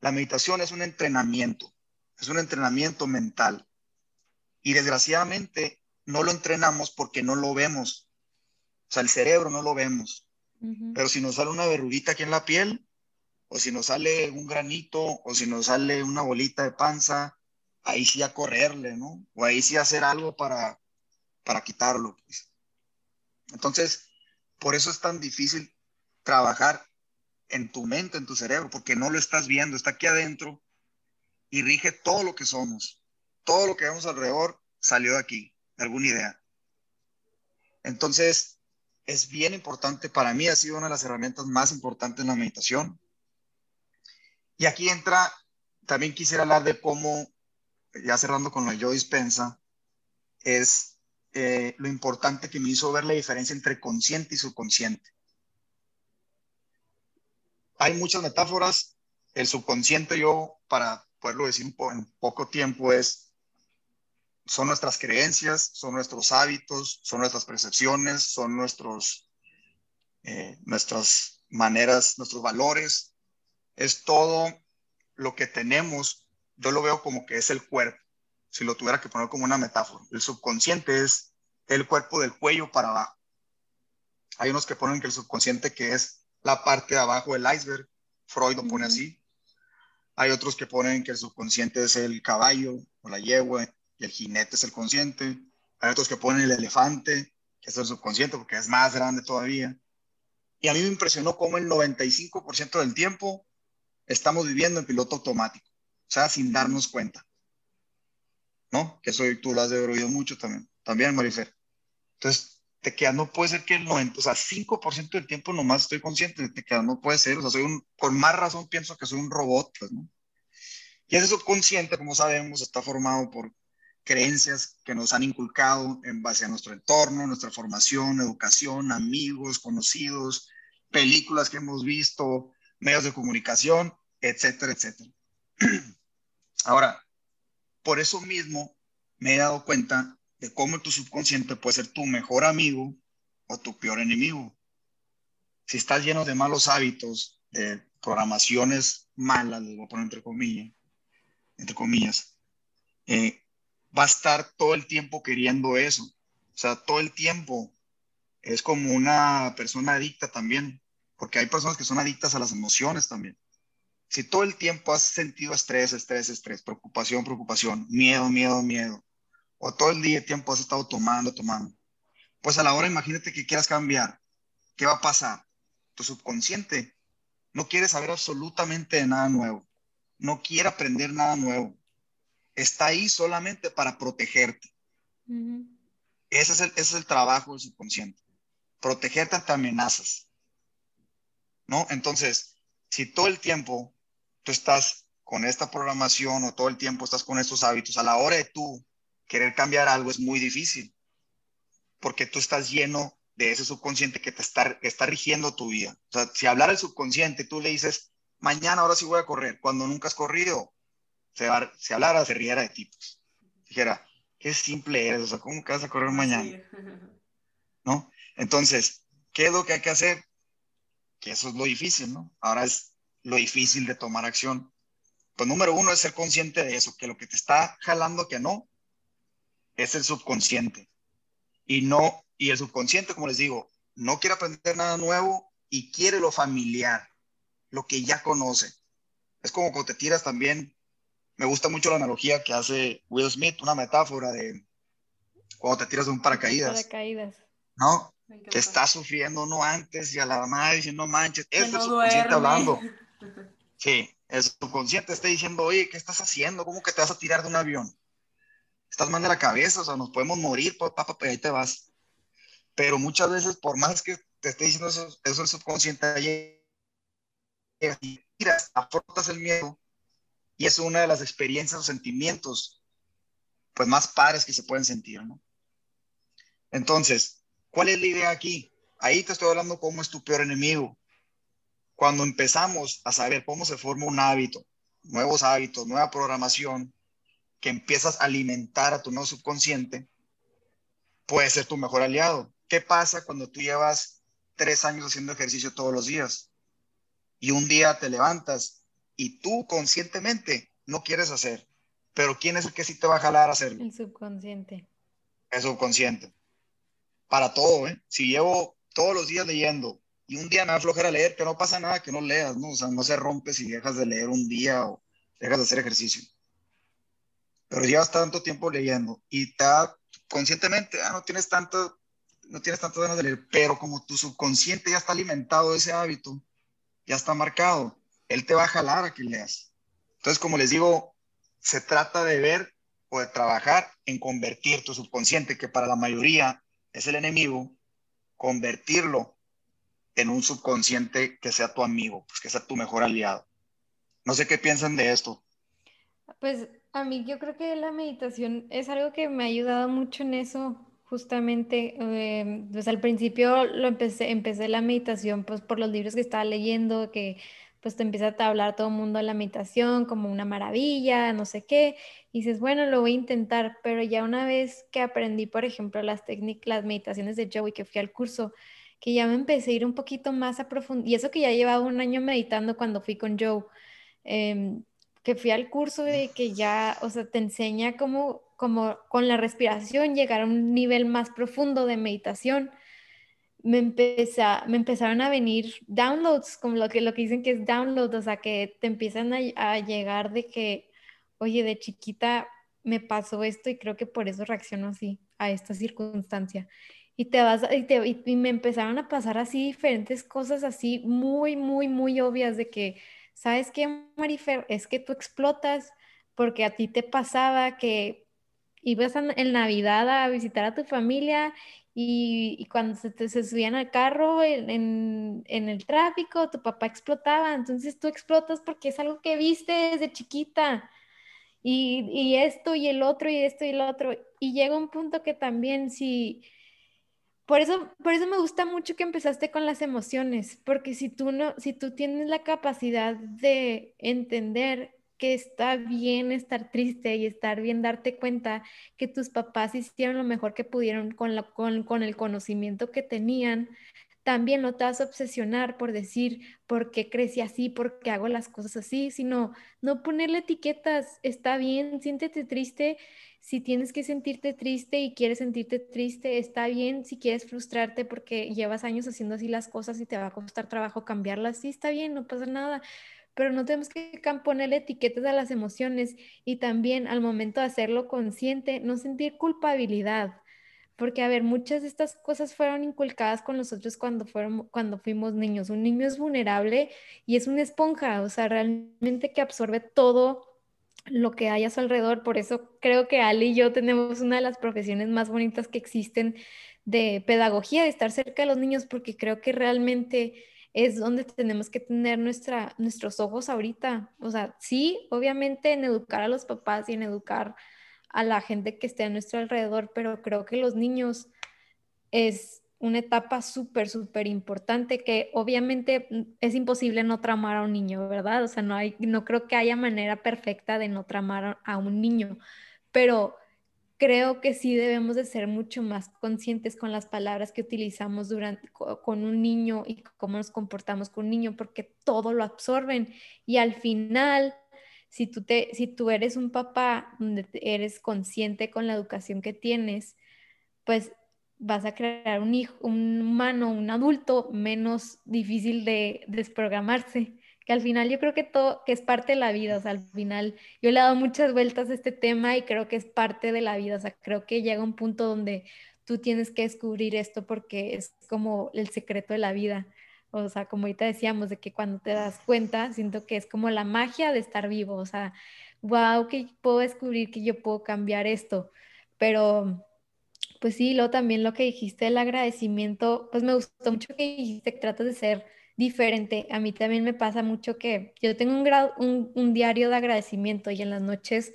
la meditación es un entrenamiento, es un entrenamiento mental. Y desgraciadamente no lo entrenamos porque no lo vemos. O sea, el cerebro no lo vemos Pero si nos sale una verruguita aquí en la piel, o si nos sale un granito, o si nos sale una bolita de panza, ahí sí a correrle, ¿no? O ahí sí hacer algo para, para quitarlo. Pues. Entonces, por eso es tan difícil trabajar en tu mente, en tu cerebro, porque no lo estás viendo, está aquí adentro y rige todo lo que somos. Todo lo que vemos alrededor salió de aquí, de alguna idea. Entonces, es bien importante, para mí ha sido una de las herramientas más importantes en la meditación. Y aquí entra, también quisiera hablar de cómo, ya cerrando con lo de yo dispensa, es eh, lo importante que me hizo ver la diferencia entre consciente y subconsciente. Hay muchas metáforas. El subconsciente, yo, para poderlo decir en poco tiempo, es son nuestras creencias, son nuestros hábitos, son nuestras percepciones, son nuestros, eh, nuestras maneras, nuestros valores. Es todo lo que tenemos. Yo lo veo como que es el cuerpo, si lo tuviera que poner como una metáfora. El subconsciente es el cuerpo del cuello para abajo. Hay unos que ponen que el subconsciente que es la parte de abajo del iceberg. Freud lo pone así. Hay otros que ponen que el subconsciente es el caballo o la yegua y el jinete es el consciente. Hay otros que ponen el elefante, que es el subconsciente porque es más grande todavía. Y a mí me impresionó cómo el 95% del tiempo estamos viviendo en piloto automático, o sea, sin darnos cuenta. ¿No? Que eso tú lo has de haber oído mucho también, también, Marifer. Entonces, te queda, no puede ser que el 90, o sea, 5% del tiempo nomás estoy consciente, te queda, no puede ser, o sea, soy un, con más razón pienso que soy un robot, pues, ¿no? Y ese subconsciente, como sabemos, está formado por creencias que nos han inculcado en base a nuestro entorno, nuestra formación, educación, amigos, conocidos, películas que hemos visto, medios de comunicación, etcétera, etcétera. Ahora, por eso mismo me he dado cuenta de cómo tu subconsciente puede ser tu mejor amigo o tu peor enemigo. Si estás lleno de malos hábitos, de programaciones malas, les voy a poner entre comillas, entre comillas, eh, va a estar todo el tiempo queriendo eso. O sea, todo el tiempo. Es como una persona adicta también, porque hay personas que son adictas a las emociones también. Si todo el tiempo has sentido estrés, estrés, estrés, preocupación, preocupación, miedo, miedo, miedo, o todo el día tiempo has estado tomando, tomando, pues a la hora imagínate que quieras cambiar, ¿qué va a pasar? Tu subconsciente no quiere saber absolutamente de nada nuevo, no quiere aprender nada nuevo, está ahí solamente para protegerte. ese, es el, ese es el trabajo del subconsciente, protegerte ante amenazas. ¿No? Entonces, si todo el tiempo tú estás con esta programación o todo el tiempo estás con estos hábitos, a la hora de tú querer cambiar algo es muy difícil, porque tú estás lleno de ese subconsciente que te está, que está rigiendo tu vida. O sea, si hablar el subconsciente, tú le dices, mañana ahora sí voy a correr, cuando nunca has corrido, se, hablara, se riera de tipos. Dijera, qué simple eres, o sea, ¿cómo que vas a correr mañana? ¿No? Entonces, ¿qué es lo que hay que hacer? Que eso es lo difícil, ¿no? Ahora es lo difícil de tomar acción. Pues número uno es ser consciente de eso, que lo que te está jalando que no es el subconsciente. Y no, y el subconsciente, como les digo, no quiere aprender nada nuevo y quiere lo familiar, lo que ya conoce. Es como cuando te tiras también me gusta mucho la analogía que hace Will Smith, una metáfora de cuando te tiras de un paracaídas. Paracaídas. ¿No? Que estás sufriendo no antes y a la madre diciendo, no manches, es el subconsciente hablando. Sí, el subconsciente está diciendo, oye, ¿qué estás haciendo? ¿Cómo que te vas a tirar de un avión? Estás mal de la cabeza, o sea, nos podemos morir, papá, papá, ahí te vas. Pero muchas veces, por más que te esté diciendo eso, eso el subconsciente, ahí, tiras, afrontas el miedo y es una de las experiencias o sentimientos pues más padres que se pueden sentir, ¿no? Entonces, ¿cuál es la idea aquí? Ahí te estoy hablando cómo es tu peor enemigo. Cuando empezamos a saber cómo se forma un hábito, nuevos hábitos, nueva programación, que empiezas a alimentar a tu no subconsciente, puede ser tu mejor aliado. ¿Qué pasa cuando tú llevas tres años haciendo ejercicio todos los días y un día te levantas y tú conscientemente no quieres hacer. Pero ¿quién es el que sí te va a jalar a hacerlo? El subconsciente. El subconsciente. Para todo, ¿eh? Si llevo todos los días leyendo y un día me va a aflojar a leer, que no pasa nada que no leas, ¿no? O sea, no se rompe si dejas de leer un día o dejas de hacer ejercicio. Pero llevas tanto tiempo leyendo y te conscientemente, ah, no tienes tanto, no tienes tantas ganas de leer, pero como tu subconsciente ya está alimentado de ese hábito, ya está marcado, él te va a jalar a que leas. Entonces, como les digo, se trata de ver o de trabajar en convertir tu subconsciente, que para la mayoría es el enemigo, convertirlo en un subconsciente que sea tu amigo, pues que sea tu mejor aliado. No sé qué piensan de esto. Pues a mí yo creo que la meditación es algo que me ha ayudado mucho en eso, justamente. Eh, pues al principio lo empecé, empecé la meditación pues por los libros que estaba leyendo, que pues te empieza a hablar todo el mundo de la meditación como una maravilla, no sé qué, y dices, bueno, lo voy a intentar, pero ya una vez que aprendí, por ejemplo, las técnicas, las meditaciones de Joey, que fui al curso, que ya me empecé a ir un poquito más a profundidad, y eso que ya llevaba un año meditando cuando fui con Joe, em, que fui al curso de que ya, o sea, te enseña cómo, como con la respiración llegar a un nivel más profundo de meditación. Me, me empezaron a venir downloads, como lo que, lo que dicen que es download, o sea, que te empiezan a, a llegar de que, oye, de chiquita me pasó esto y creo que por eso reacciono así a esta circunstancia y te vas y, te, y, me empezaron a pasar así diferentes cosas así muy muy muy obvias de que sabes qué Marifer es que tú explotas porque a ti te pasaba que ibas en Navidad a visitar a tu familia y, cuando se, te, se subían al carro en, en, el tráfico tu papá explotaba. Entonces tú explotas porque es algo que viste desde chiquita. Y, y esto y el otro y esto y el otro. Y llega un punto que también si por eso, por eso me gusta mucho que empezaste con las emociones, porque si tú no, si tú tienes la capacidad de entender que está bien estar triste y estar bien darte cuenta que tus papás hicieron lo mejor que pudieron con, la, con, con el conocimiento que tenían, también no te vas a obsesionar por decir por qué crecí así, por qué hago las cosas así, sino no ponerle etiquetas, está bien, siéntete triste si tienes que sentirte triste y quieres sentirte triste, está bien. Si quieres frustrarte porque llevas años haciendo así las cosas y te va a costar trabajo cambiarlas, sí, está bien, no pasa nada. Pero no tenemos que ponerle etiquetas a las emociones y también al momento de hacerlo consciente, no sentir culpabilidad. Porque, a ver, muchas de estas cosas fueron inculcadas con nosotros cuando, fueron, cuando fuimos niños. Un niño es vulnerable y es una esponja, o sea, realmente que absorbe todo lo que hay a su alrededor. Por eso creo que Ali y yo tenemos una de las profesiones más bonitas que existen de pedagogía, de estar cerca de los niños, porque creo que realmente es donde tenemos que tener nuestra, nuestros ojos ahorita. O sea, sí, obviamente en educar a los papás y en educar a la gente que esté a nuestro alrededor, pero creo que los niños es una etapa súper, súper importante que obviamente es imposible no tramar a un niño, ¿verdad? O sea, no, hay, no creo que haya manera perfecta de no tramar a un niño, pero creo que sí debemos de ser mucho más conscientes con las palabras que utilizamos durante, con un niño y cómo nos comportamos con un niño, porque todo lo absorben y al final... Si tú, te, si tú eres un papá donde eres consciente con la educación que tienes, pues vas a crear un hijo, un humano, un adulto menos difícil de desprogramarse. Que al final yo creo que todo, que es parte de la vida, o sea, al final yo le he dado muchas vueltas a este tema y creo que es parte de la vida, o sea, creo que llega un punto donde tú tienes que descubrir esto porque es como el secreto de la vida. O sea, como ahorita decíamos, de que cuando te das cuenta, siento que es como la magia de estar vivo, o sea, wow, que puedo descubrir que yo puedo cambiar esto, pero pues sí, luego también lo que dijiste el agradecimiento, pues me gustó mucho que dijiste que tratas de ser diferente. A mí también me pasa mucho que yo tengo un, un, diario de agradecimiento y en las noches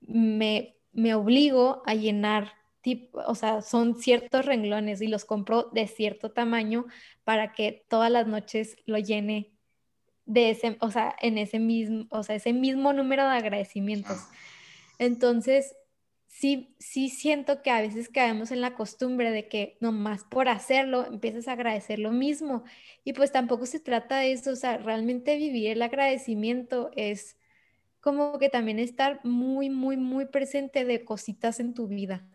me, me obligo a llenar, tipo, o sea, son ciertos renglones y los compro de cierto tamaño para que todas las noches lo llene de ese, o sea, en ese mismo, o sea, ese mismo número de agradecimientos. Entonces, sí, sí siento que a veces caemos en la costumbre de que nomás por hacerlo empiezas a agradecer lo mismo. Y pues tampoco se trata de eso, o sea, realmente vivir el agradecimiento es como que también estar muy, muy, muy presente de cositas en tu vida.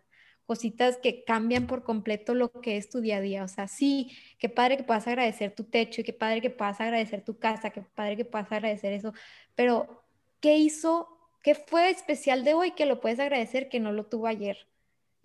Cositas que cambian por completo lo que es tu día a día. O sea, sí, qué padre que puedas agradecer tu techo y qué padre que puedas agradecer tu casa, qué padre que puedas agradecer eso, pero ¿qué hizo, qué fue especial de hoy que lo puedes agradecer que no lo tuvo ayer?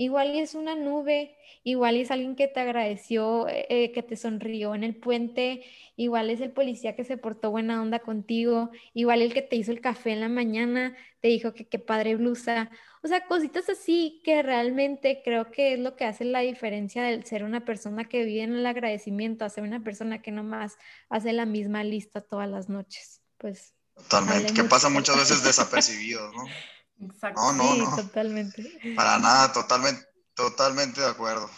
Igual es una nube, igual es alguien que te agradeció, eh, eh, que te sonrió en el puente, igual es el policía que se portó buena onda contigo, igual el que te hizo el café en la mañana, te dijo que qué padre blusa. O sea, cositas así que realmente creo que es lo que hace la diferencia del ser una persona que vive en el agradecimiento a ser una persona que nomás hace la misma lista todas las noches. Pues. Totalmente, que pasa muchas veces desapercibido, ¿no? Exacto. No, no, sí, totalmente. Para nada, totalmente, totalmente de acuerdo.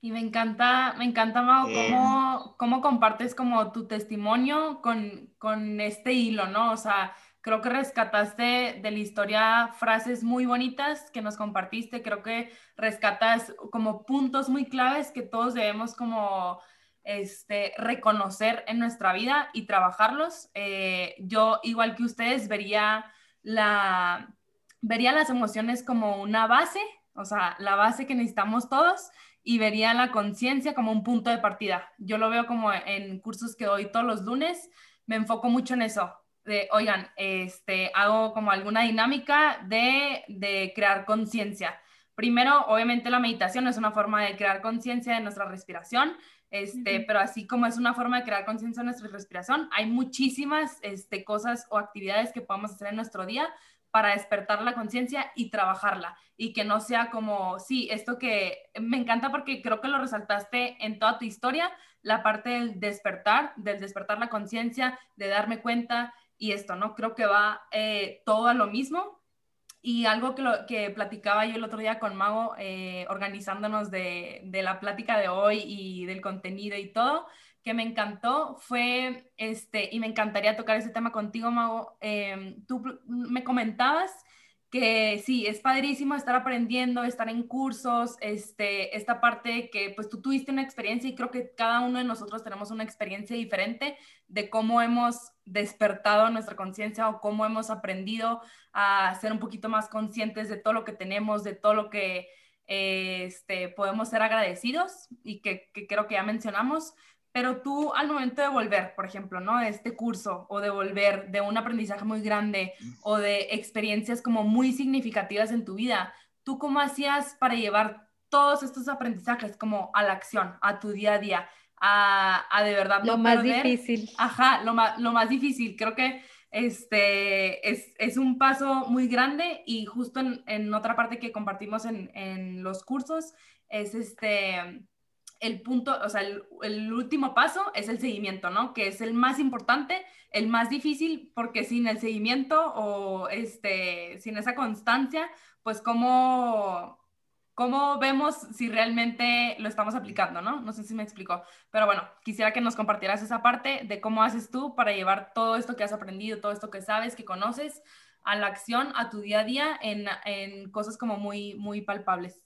Y me encanta, me encanta, Mau, eh. cómo, cómo, compartes como tu testimonio con, con este hilo, ¿no? O sea, creo que rescataste de la historia frases muy bonitas que nos compartiste, creo que rescatas como puntos muy claves que todos debemos como este, reconocer en nuestra vida y trabajarlos. Eh, yo, igual que ustedes, vería la, vería las emociones como una base, o sea, la base que necesitamos todos, y vería la conciencia como un punto de partida. Yo lo veo como en cursos que doy todos los lunes, me enfoco mucho en eso. De, oigan, este, hago como alguna dinámica de, de crear conciencia. Primero, obviamente la meditación es una forma de crear conciencia de nuestra respiración, este, pero así como es una forma de crear conciencia de nuestra respiración, hay muchísimas este, cosas o actividades que podemos hacer en nuestro día para despertar la conciencia y trabajarla y que no sea como, sí, esto que me encanta porque creo que lo resaltaste en toda tu historia, la parte del despertar, del despertar la conciencia, de darme cuenta y esto, ¿no? Creo que va eh, todo a lo mismo. Y algo que, lo, que platicaba yo el otro día con Mago, eh, organizándonos de, de la plática de hoy y del contenido y todo, que me encantó fue, este, y me encantaría tocar ese tema contigo, Mago. Em, tú me comentabas que sí, es padrísimo estar aprendiendo, estar en cursos, este, esta parte que pues tú tuviste una experiencia y creo que cada uno de nosotros tenemos una experiencia diferente de cómo hemos despertado nuestra conciencia o cómo hemos aprendido a ser un poquito más conscientes de todo lo que tenemos, de todo lo que este, podemos ser agradecidos y que creo que ya mencionamos, pero tú al momento de volver, por ejemplo, ¿no? De este curso o de volver de un aprendizaje muy grande o de experiencias como muy significativas en tu vida, ¿tú cómo hacías para llevar todos estos aprendizajes como a la acción, a tu día a día, a, a de verdad lo más difícil. Ajá, lo más, lo más difícil. Creo que este es, es un paso muy grande y justo en, en otra parte que compartimos en, en los cursos es este el punto, o sea, el, último paso es el seguimiento, ¿no? Que es el más importante, el más difícil, porque sin el seguimiento o este, sin esa constancia, pues cómo, cómo vemos si realmente lo estamos aplicando, ¿no? No sé si me explico, pero bueno, quisiera que nos compartieras esa parte de cómo haces tú para llevar todo esto que has aprendido, todo esto que sabes, que conoces, a la acción, a tu día a día, en, en cosas como muy, muy palpables.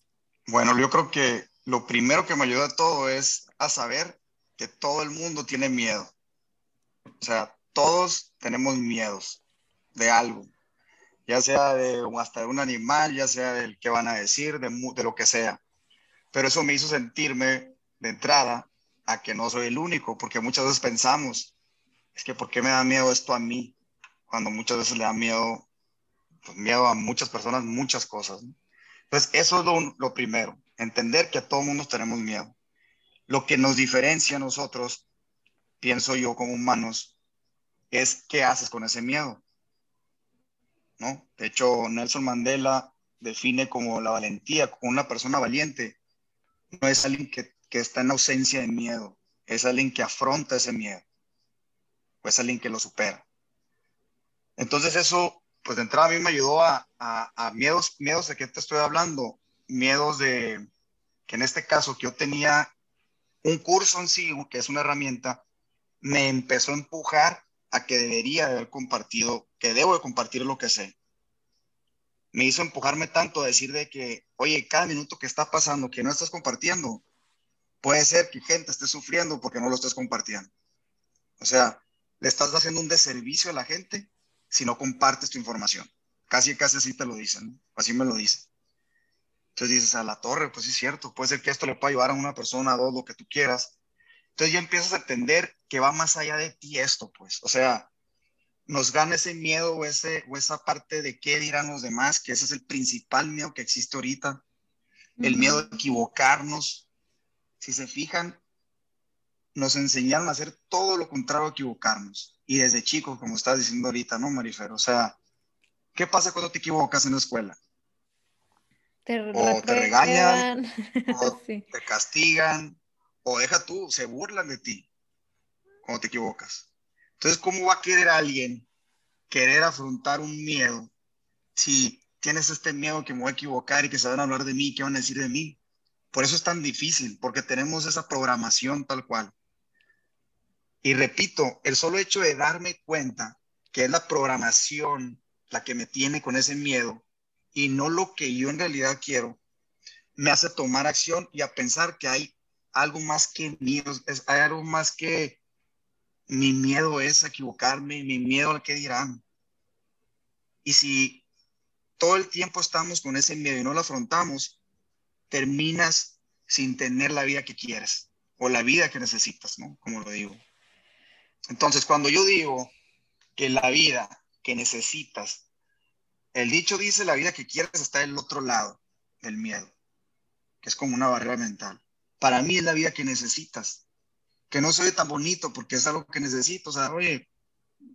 Bueno, yo creo que lo primero que me ayuda a todo es a saber que todo el mundo tiene miedo. O sea, todos tenemos miedos de algo, ya sea de hasta un animal, ya sea del que van a decir, de, de lo que sea. Pero eso me hizo sentirme de entrada a que no soy el único, porque muchas veces pensamos, es que ¿por qué me da miedo esto a mí? Cuando muchas veces le da miedo, pues, miedo a muchas personas, muchas cosas. Entonces, eso es lo, lo primero entender que a todo mundo tenemos miedo. Lo que nos diferencia a nosotros, pienso yo como humanos, es qué haces con ese miedo. ¿No? De hecho, Nelson Mandela define como la valentía, como una persona valiente, no es alguien que, está en ausencia de miedo, es alguien que afronta ese miedo, o es alguien que lo supera. Entonces eso, pues de entrada a mí me ayudó a, a miedos, miedos de qué te estoy hablando, miedos de, que en este caso que yo tenía un curso en sí, que es una herramienta, me empezó a empujar a que debería haber compartido, que debo de compartir lo que sé. Me hizo empujarme tanto a decir de que, oye, cada minuto que está pasando, que no estás compartiendo, puede ser que gente esté sufriendo porque no lo estés compartiendo. O sea, le estás haciendo un deservicio a la gente si no compartes tu información. Casi, casi así te lo dicen, así me lo dicen. Entonces dices, a la torre, pues sí es cierto, puede ser que esto le pueda ayudar a una persona, a dos, lo que tú quieras. Entonces ya empiezas a entender que va más allá de ti esto, pues. O sea, nos gana ese miedo o, ese, o esa parte de qué dirán los demás, que ese es el principal miedo que existe ahorita. El miedo de equivocarnos. Si se fijan, nos enseñaron a hacer todo lo contrario a equivocarnos. Y desde chicos, como estás diciendo ahorita, ¿no, Marifer? O sea, ¿qué pasa cuando te equivocas en la escuela? Te o te regañan, o te castigan, o deja tú, se burlan de ti cuando te equivocas. Entonces, ¿cómo va a querer alguien querer afrontar un miedo si tienes este miedo que me voy a equivocar y que se van a hablar de mí, que van a decir de mí? Por eso es tan difícil, porque tenemos esa programación tal cual. Y repito, el solo hecho de darme cuenta que es la programación la que me tiene con ese miedo y no lo que yo en realidad quiero, me hace tomar acción y a pensar que hay algo más que miedo, es, hay algo más que mi miedo es equivocarme, mi miedo al que dirán. Y si todo el tiempo estamos con ese miedo y no lo afrontamos, terminas sin tener la vida que quieres o la vida que necesitas, ¿no? Como lo digo. Entonces, cuando yo digo que la vida que necesitas, el dicho dice la vida que quieres está del otro lado del miedo, que es como una barrera mental. Para mí es la vida que necesitas, que no soy tan bonito porque es algo que necesito. O sea, oye,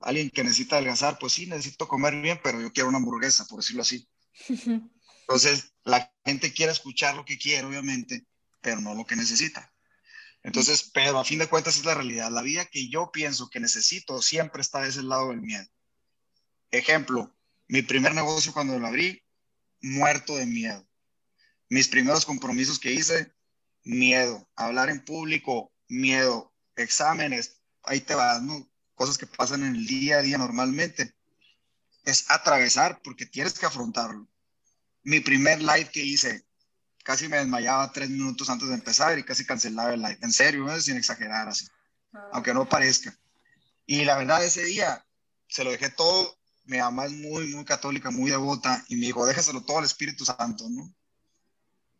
alguien que necesita adelgazar, pues sí, necesito comer bien, pero yo quiero una hamburguesa, por decirlo así. Entonces, la gente quiere escuchar lo que quiere, obviamente, pero no lo que necesita. Entonces, pero a fin de cuentas es la realidad. La vida que yo pienso que necesito siempre está de ese lado del miedo. Ejemplo, mi primer negocio cuando lo abrí, muerto de miedo. Mis primeros compromisos que hice, miedo. Hablar en público, miedo. Exámenes, ahí te vas, ¿no? Cosas que pasan en el día a día normalmente. Es atravesar porque tienes que afrontarlo. Mi primer live que hice, casi me desmayaba tres minutos antes de empezar y casi cancelaba el live. En serio, ¿no? sin exagerar así, ah. aunque no parezca. Y la verdad, ese día se lo dejé todo. Mi mamá es muy, muy católica, muy devota, y me dijo, déjaselo todo al Espíritu Santo, ¿no?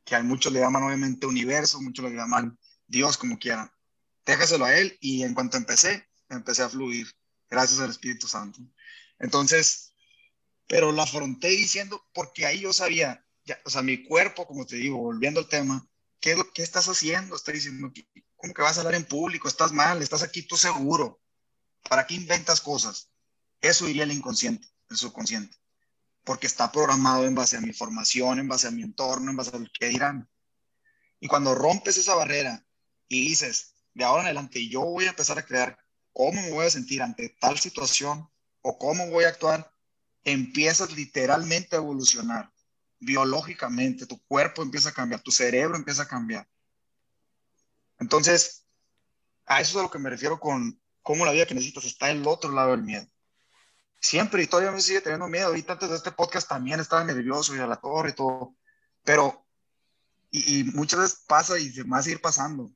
Que a muchos le llaman obviamente universo, muchos le llaman Dios, como quieran. Déjaselo a Él, y en cuanto empecé, empecé a fluir, gracias al Espíritu Santo. Entonces, pero lo afronté diciendo, porque ahí yo sabía, o sea, mi cuerpo, como te digo, volviendo al tema, ¿qué, qué estás haciendo? Está diciendo, ¿cómo que vas a hablar en público? Estás mal, estás aquí tú seguro. ¿Para qué inventas cosas? Eso diría el inconsciente, el subconsciente, porque está programado en base a mi formación, en base a mi entorno, en base a lo que dirán. Y cuando rompes esa barrera y dices, de ahora en adelante yo voy a empezar a crear cómo me voy a sentir ante tal situación o cómo voy a actuar, empiezas literalmente a evolucionar biológicamente, tu cuerpo empieza a cambiar, tu cerebro empieza a cambiar. Entonces, a eso es a lo que me refiero con cómo la vida que necesitas está el otro lado del miedo. Siempre y todavía me sigue teniendo miedo. Ahorita antes de este podcast también estaba nervioso y a la torre y todo. Pero, y, muchas veces pasa y se me va a seguir pasando.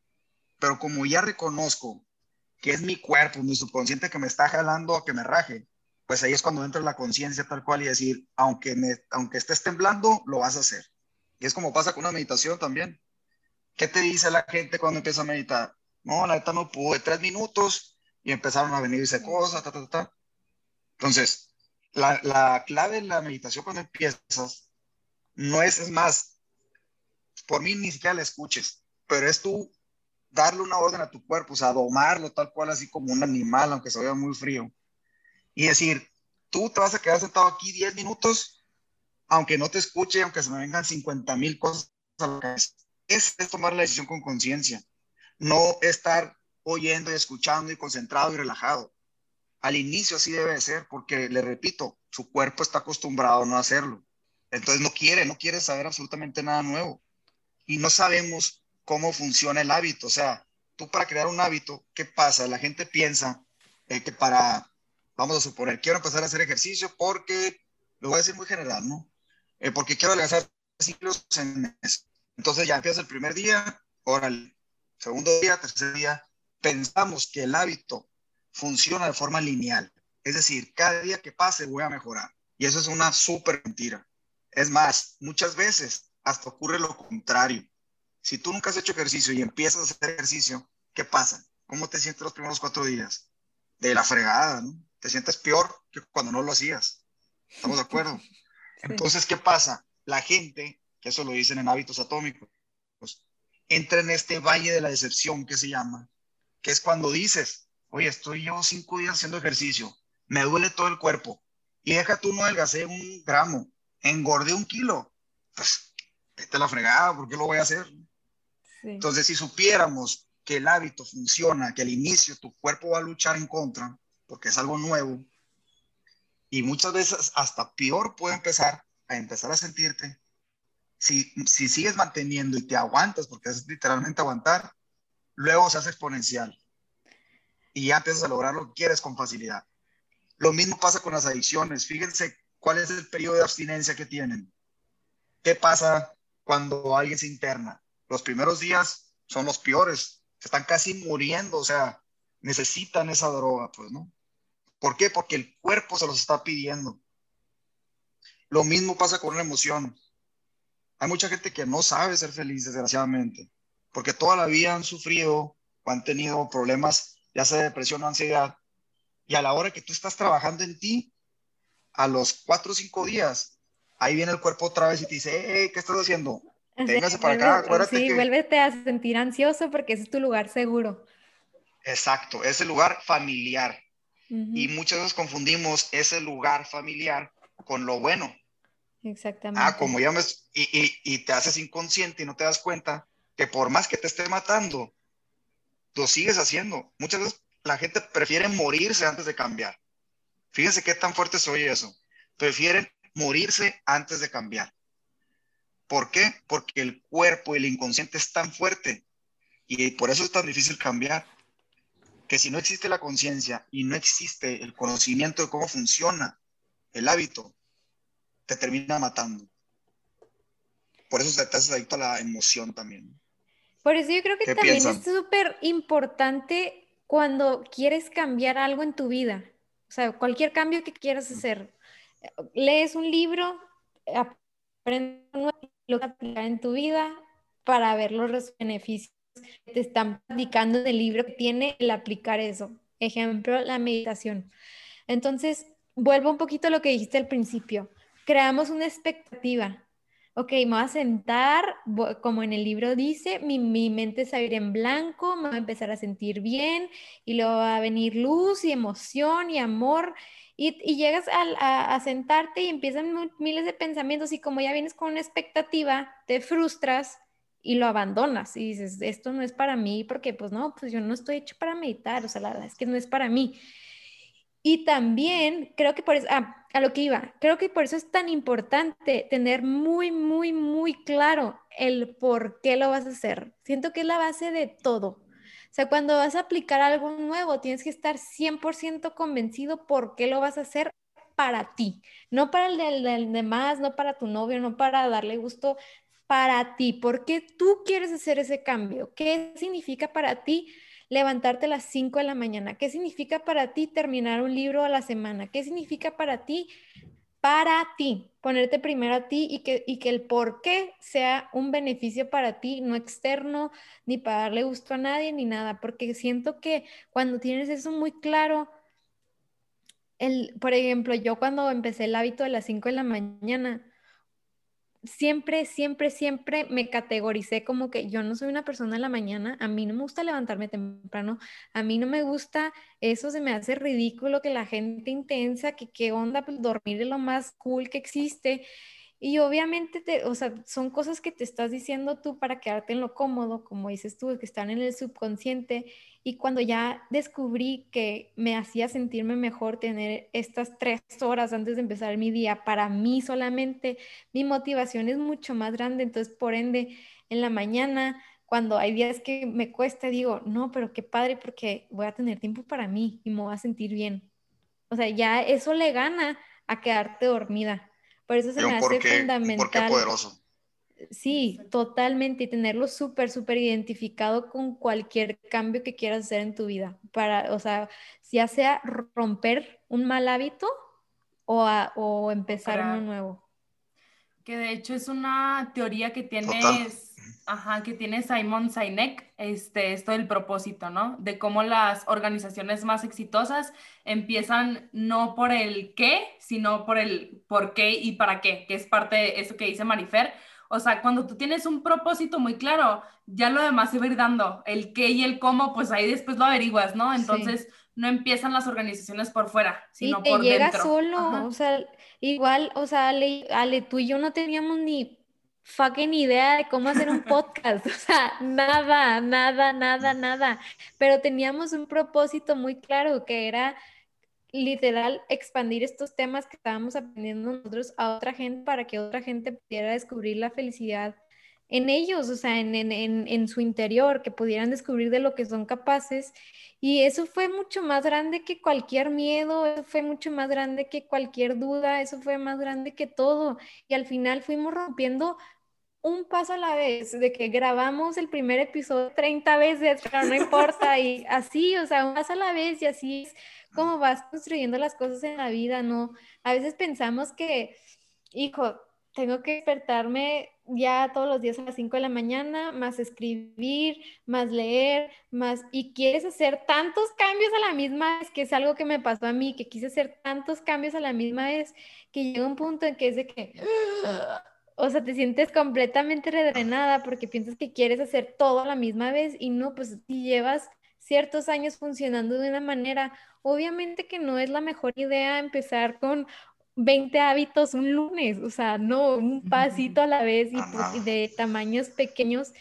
Pero como ya reconozco que es mi cuerpo, mi subconsciente que me está jalando a que me raje, pues ahí es cuando entra la conciencia tal cual y decir, aunque, aunque estés temblando, lo vas a hacer. Y es como pasa con una meditación también. ¿Qué te dice la gente cuando empieza a meditar? No, la neta no pude, tres minutos y empezaron a venirse cosas, ta, ta, ta. Entonces, la, la clave en la meditación cuando empiezas no es, es más, por mí ni siquiera la escuches, pero es tú darle una orden a tu cuerpo, o sea, domarlo tal cual, así como un animal, aunque se vea muy frío y decir, tú te vas a quedar sentado aquí 10 minutos, aunque no te escuche, aunque se me vengan 50 mil cosas a la cabeza. Es, es tomar la decisión con conciencia, no estar oyendo y escuchando y concentrado y relajado. Al inicio así debe de ser, porque le repito, su cuerpo está acostumbrado a no hacerlo. Entonces no quiere, no quiere saber absolutamente nada nuevo. Y no sabemos cómo funciona el hábito. O sea, tú para crear un hábito, ¿qué pasa? La gente piensa eh, que para vamos a suponer, quiero empezar a hacer ejercicio porque, lo voy a decir muy general, ¿no? Eh, porque quiero adelgazar ciclos en mes. Entonces ya empieza el primer día, el segundo día, tercer día, pensamos que el hábito funciona de forma lineal. Es decir, cada día que pase voy a mejorar. Y eso es una súper mentira. Es más, muchas veces hasta ocurre lo contrario. Si tú nunca has hecho ejercicio y empiezas a hacer ejercicio, ¿qué pasa? ¿Cómo te sientes los primeros cuatro días? De la fregada, ¿no? Te sientes peor que cuando no lo hacías. ¿Estamos de acuerdo? Entonces, ¿qué pasa? La gente, que eso lo dicen en hábitos atómicos, entra en este valle de la decepción que se llama, que es cuando dices, oye, estoy yo cinco días haciendo ejercicio, me duele todo el cuerpo, y deja tú no adelgacé un gramo, engordé un kilo, pues vete la fregada, ¿por qué lo voy a hacer? Entonces, si supiéramos que el hábito funciona, que al inicio tu cuerpo va a luchar en contra, porque es algo nuevo, y muchas veces hasta peor puede empezar a empezar a sentirte. Si, si sigues manteniendo y te aguantas, porque es literalmente aguantar, luego se hace exponencial. Y ya empiezas a lograr lo que quieres con facilidad. Lo mismo pasa con las adicciones. Fíjense cuál es el periodo de abstinencia que tienen. ¿Qué pasa cuando alguien se interna? Los primeros días son los peores. están casi muriendo, o sea, necesitan esa droga, pues, ¿no? ¿Por qué? Porque el cuerpo se los está pidiendo. Lo mismo pasa con una emoción. Hay mucha gente que no sabe ser feliz, desgraciadamente, porque toda la vida han sufrido o han tenido problemas, ya sea de depresión o ansiedad, y a la hora que tú estás trabajando en ti, a los cuatro o cinco días, ahí viene el cuerpo otra vez y te dice, ¿qué estás haciendo? Téngase para acá, acuérdate sí, vuélvete a sentir ansioso porque ese es tu lugar seguro. Exacto, ese lugar familiar. Y muchas veces confundimos ese lugar familiar con lo bueno. Exactamente. Ah, como ya me... Y, y, y, te haces inconsciente y no te das cuenta que por más que te esté matando, lo sigues haciendo. Muchas veces la gente prefiere morirse antes de cambiar. Fíjense qué tan fuerte soy eso. Prefieren morirse antes de cambiar. ¿Por qué? Porque el cuerpo y el inconsciente es tan fuerte y por eso es tan difícil cambiar. Que si no existe la conciencia y no existe el conocimiento de cómo funciona el hábito, te termina matando. Por eso te haces adicto a la emoción también. Por eso yo creo que también es súper importante cuando quieres cambiar algo en tu vida, o sea, cualquier cambio que quieras hacer, lees un libro, aprendes lo que aplicar en tu vida para ver los beneficios que te están platicando del libro que tiene el aplicar eso. Ejemplo, la meditación. Entonces, vuelvo un poquito a lo que dijiste al principio. Creamos una expectativa ok, me voy a sentar, como en el libro dice, mi, mente se va a ir en blanco, me voy a empezar a sentir bien y luego va a venir luz y emoción y amor. Y, llegas a, a, sentarte y empiezan miles de pensamientos y como ya vienes con una expectativa, te frustras y lo abandonas y dices, esto no es para mí porque pues no, pues yo no estoy hecho para meditar, o sea, la verdad es que no es para mí. Y también creo que por eso, ah, a lo que iba, creo que por eso es tan importante tener muy, muy, muy claro el por qué lo vas a hacer. Siento que es la base de todo. O sea, cuando vas a aplicar algo nuevo, tienes que estar 100% convencido por qué lo vas a hacer para ti, no para el del, demás, no para tu novio, no para darle gusto, para ti. ¿Por qué tú quieres hacer ese cambio? ¿Qué significa para ti? Levantarte a las 5 de la mañana? ¿Qué significa para ti terminar un libro a la semana? ¿Qué significa para ti? Para ti, ponerte primero a ti y que, y que el por qué sea un beneficio para ti, no externo, ni para darle gusto a nadie, ni nada, porque siento que cuando tienes eso muy claro, el, por ejemplo, yo cuando empecé el hábito de las 5 de la mañana, siempre, siempre, siempre me categoricé como que yo no soy una persona de la mañana, a mí no me gusta levantarme temprano, a mí no me gusta, eso se me hace ridículo que la gente intensa, que qué onda, pues dormir es lo más cool que existe. Y obviamente, te, o sea, son cosas que te estás diciendo tú para quedarte en lo cómodo, como dices tú, que están en el subconsciente. Y cuando ya descubrí que me hacía sentirme mejor tener estas tres horas antes de empezar mi día para mí solamente, mi motivación es mucho más grande. Entonces, por ende, en la mañana, cuando hay días que me cuesta, digo, no, pero qué padre porque voy a tener tiempo para mí y me voy a sentir bien. O sea, ya eso le gana a quedarte dormida. Por eso se me hace fundamental. qué poderoso. Sí, totalmente. Y tenerlo súper, súper identificado con cualquier cambio que quieras hacer en tu vida. Para, o sea, ya sea romper un mal hábito o, o empezar uno nuevo. Que de hecho es una teoría que tienes, ajá, que tiene Simon Sinek, este, esto del propósito, ¿no? De cómo las organizaciones más exitosas empiezan no por el qué, sino por el por qué y para qué, que es parte de eso que dice Marifer. O sea, cuando tú tienes un propósito muy claro, ya lo demás se va a ir dando. El qué y el cómo, pues ahí después lo averiguas, ¿no? Entonces, no empiezan las organizaciones por fuera, sino y te llega solo, o sea, igual, o sea, Ale, Ale, tú y yo no teníamos ni fucking idea de cómo hacer un podcast, o sea, nada, nada, nada, nada, pero teníamos un propósito muy claro que era literal expandir estos temas que estábamos aprendiendo nosotros a otra gente para que otra gente pudiera descubrir la felicidad en ellos, o sea, en, en, en, su interior, que pudieran descubrir de lo que son capaces. Y eso fue mucho más grande que cualquier miedo, eso fue mucho más grande que cualquier duda, eso fue más grande que todo. Y al final fuimos rompiendo un paso a la vez, de que grabamos el primer episodio 30 veces, pero no importa, y así, o sea, un paso a la vez, y así es como vas construyendo las cosas en la vida, ¿no? A veces pensamos que, hijo, tengo que despertarme ya todos los días a las 5 de la mañana, más escribir, más leer, más... Y quieres hacer tantos cambios a la misma vez, que es algo que me pasó a mí, que quise hacer tantos cambios a la misma vez, que llega un punto en que es de que... O sea, te sientes completamente redrenada porque piensas que quieres hacer todo a la misma vez y no, pues si llevas ciertos años funcionando de una manera, obviamente que no es la mejor idea empezar con 20 hábitos un lunes, o sea, no, un pasito a la vez y, de tamaños pequeños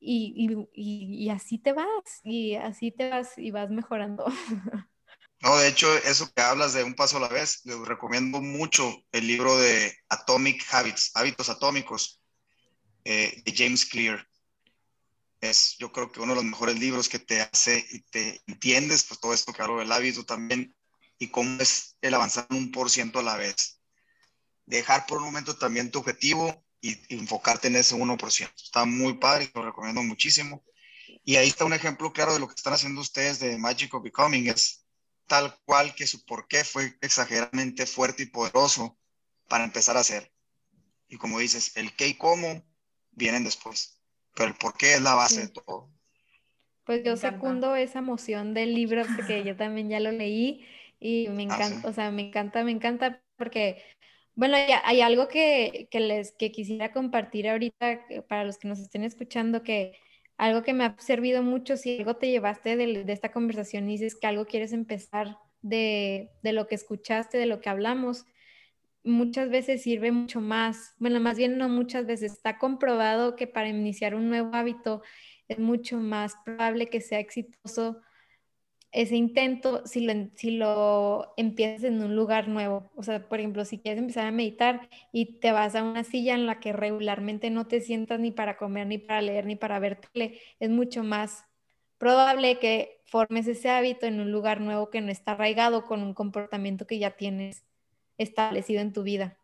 y, y, así te vas, y así te vas y vas mejorando. No, de hecho, eso que hablas de un paso a la vez, les recomiendo mucho el libro de Atomic Habits, Hábitos Atómicos, eh, de James Clear. Es, yo creo que uno de los mejores libros que te hace y te entiendes, pues todo esto que hablo del hábito también, y cómo es el avanzar un por ciento a la vez. Dejar por un momento también tu objetivo y, enfocarte en ese 1%. Está muy padre, lo recomiendo muchísimo. Y ahí está un ejemplo claro de lo que están haciendo ustedes de Magic of Becoming. Es tal cual que su porqué fue exageradamente fuerte y poderoso para empezar a hacer. Y como dices, el qué y cómo vienen después, pero el porqué es la base de todo. Pues yo secundo esa emoción del libro porque yo también ya lo leí y me ah, encanta, o sea, me encanta, me encanta porque, bueno, hay, algo que, que, les que quisiera compartir ahorita para los que nos estén escuchando, que algo que me ha servido mucho, si algo te llevaste de, de esta conversación y dices que algo quieres empezar de, de lo que escuchaste, de lo que hablamos, muchas veces sirve mucho más, bueno, más bien no muchas veces, está comprobado que para iniciar un nuevo hábito es mucho más probable que sea exitoso ese intento si lo, si lo empiezas en un lugar nuevo. O sea, por ejemplo, si quieres empezar a meditar y te vas a una silla en la que regularmente no te sientas ni para comer, ni para leer, ni para ver tele, es mucho más probable que formes ese hábito en un lugar nuevo que no está arraigado con un comportamiento que ya tienes establecido en tu vida.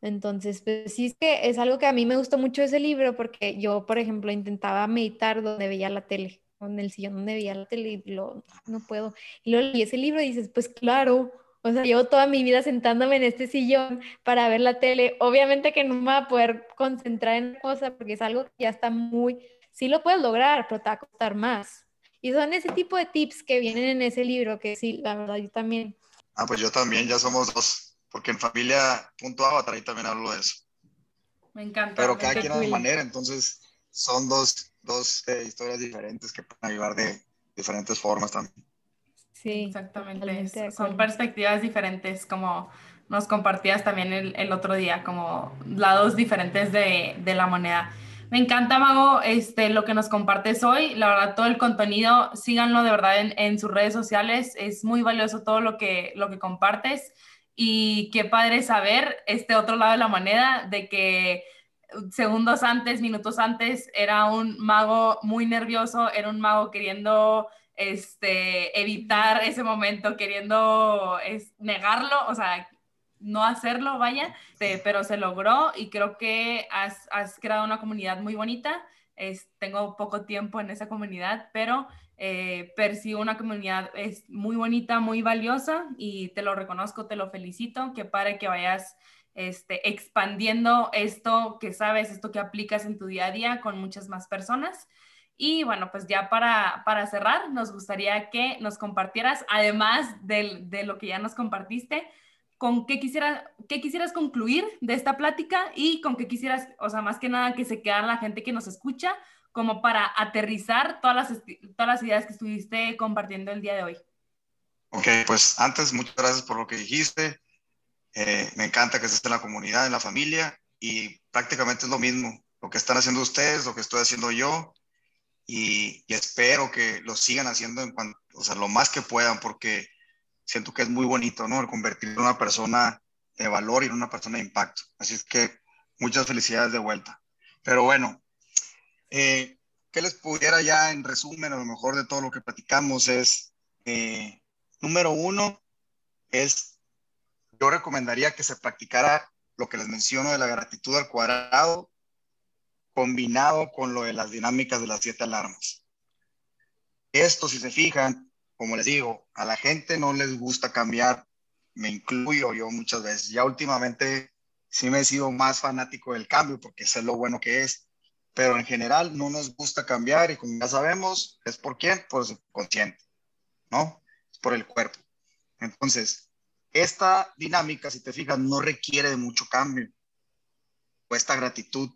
Entonces, pues sí es que es algo que a mí me gustó mucho ese libro porque yo, por ejemplo, intentaba meditar donde veía la tele en el sillón donde veía la tele y lo, no puedo. Y luego leí ese libro y dices, pues claro, o sea, llevo toda mi vida sentándome en este sillón para ver la tele. Obviamente que no me voy a poder concentrar en cosa porque es algo que ya está muy, sí lo puedes lograr, pero te va a costar más. Y son ese tipo de tips que vienen en ese libro que sí, la verdad, yo también. Ah, pues yo también, ya somos dos, porque en familia punto avatar ahí también hablo de eso. Me encanta. Pero cada quien a su manera, entonces son dos dos eh, historias diferentes que pueden ayudar de diferentes formas también. Sí, exactamente. Son perspectivas diferentes, como nos compartías también el, el otro día, como lados diferentes de, de, la moneda. Me encanta, Mago, este, lo que nos compartes hoy. La verdad, todo el contenido, síganlo de verdad en, en sus redes sociales. Es muy valioso todo lo que, lo que compartes. Y qué padre saber este otro lado de la moneda, de que segundos antes, minutos antes, era un mago muy nervioso, era un mago queriendo este, evitar ese momento, queriendo es, negarlo, o sea, no hacerlo, vaya, este, pero se logró y creo que has, has creado una comunidad muy bonita. Es, tengo poco tiempo en esa comunidad, pero eh, percibo una comunidad es muy bonita, muy valiosa y te lo reconozco, te lo felicito, que para que vayas este, expandiendo esto que sabes, esto que aplicas en tu día a día con muchas más personas. Y bueno, pues ya para, para cerrar, nos gustaría que nos compartieras, además de, lo que ya nos compartiste, con qué, quisiera, qué quisieras concluir de esta plática y con qué quisieras, o sea, más que nada que se quedara la gente que nos escucha, como para aterrizar todas las, todas las ideas que estuviste compartiendo el día de hoy. Ok, pues antes, muchas gracias por lo que dijiste. Eh, me encanta que estés en la comunidad, en la familia, y prácticamente es lo mismo, lo que están haciendo ustedes, lo que estoy haciendo yo, y, espero que lo sigan haciendo en cuanto, o sea, lo más que puedan, porque siento que es muy bonito, ¿no? Convertir en una persona de valor y en una persona de impacto. Así es que muchas felicidades de vuelta. Pero bueno, eh, ¿qué les pudiera ya en resumen, a lo mejor de todo lo que platicamos es, eh, número uno, es, yo recomendaría que se practicara lo que les menciono de la gratitud al cuadrado, combinado con lo de las dinámicas de las siete alarmas. Esto, si se fijan, como les digo, a la gente no les gusta cambiar, me incluyo yo muchas veces. Ya últimamente sí me he sido más fanático del cambio porque sé lo bueno que es, pero en general no nos gusta cambiar y como ya sabemos, ¿es por quién? Por el subconsciente, ¿no? Es por el cuerpo. Entonces, esta dinámica, si te fijas, no requiere de mucho cambio. O esta gratitud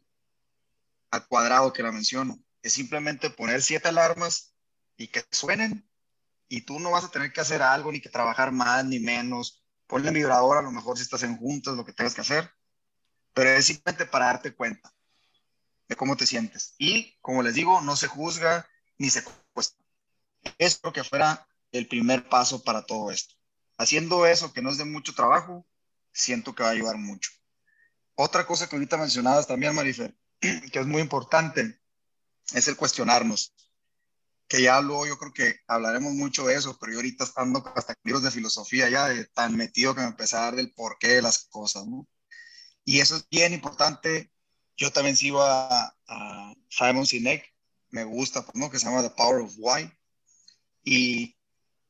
al cuadrado que la menciono. Es simplemente poner siete alarmas y que suenen y tú no vas a tener que hacer algo ni que trabajar más ni menos. Ponle vibrador a lo mejor si estás en juntas, lo que tengas que hacer, pero es simplemente para darte cuenta de cómo te sientes. Y como les digo, no se juzga ni se cuesta. Espero que fuera el primer paso para todo esto. Haciendo eso, que no es de mucho trabajo, siento que va a ayudar mucho. Otra cosa que ahorita mencionabas también, Marifer, que es muy importante, es el cuestionarnos que ya luego yo creo que hablaremos mucho de eso, pero yo ahorita estando hasta libros de filosofía ya de tan metido que me empecé a dar del porqué de las cosas, ¿no? Y eso es bien importante. Yo también sigo a, Simon Sinek, me gusta, ¿no? Que se llama The Power of Why. Y,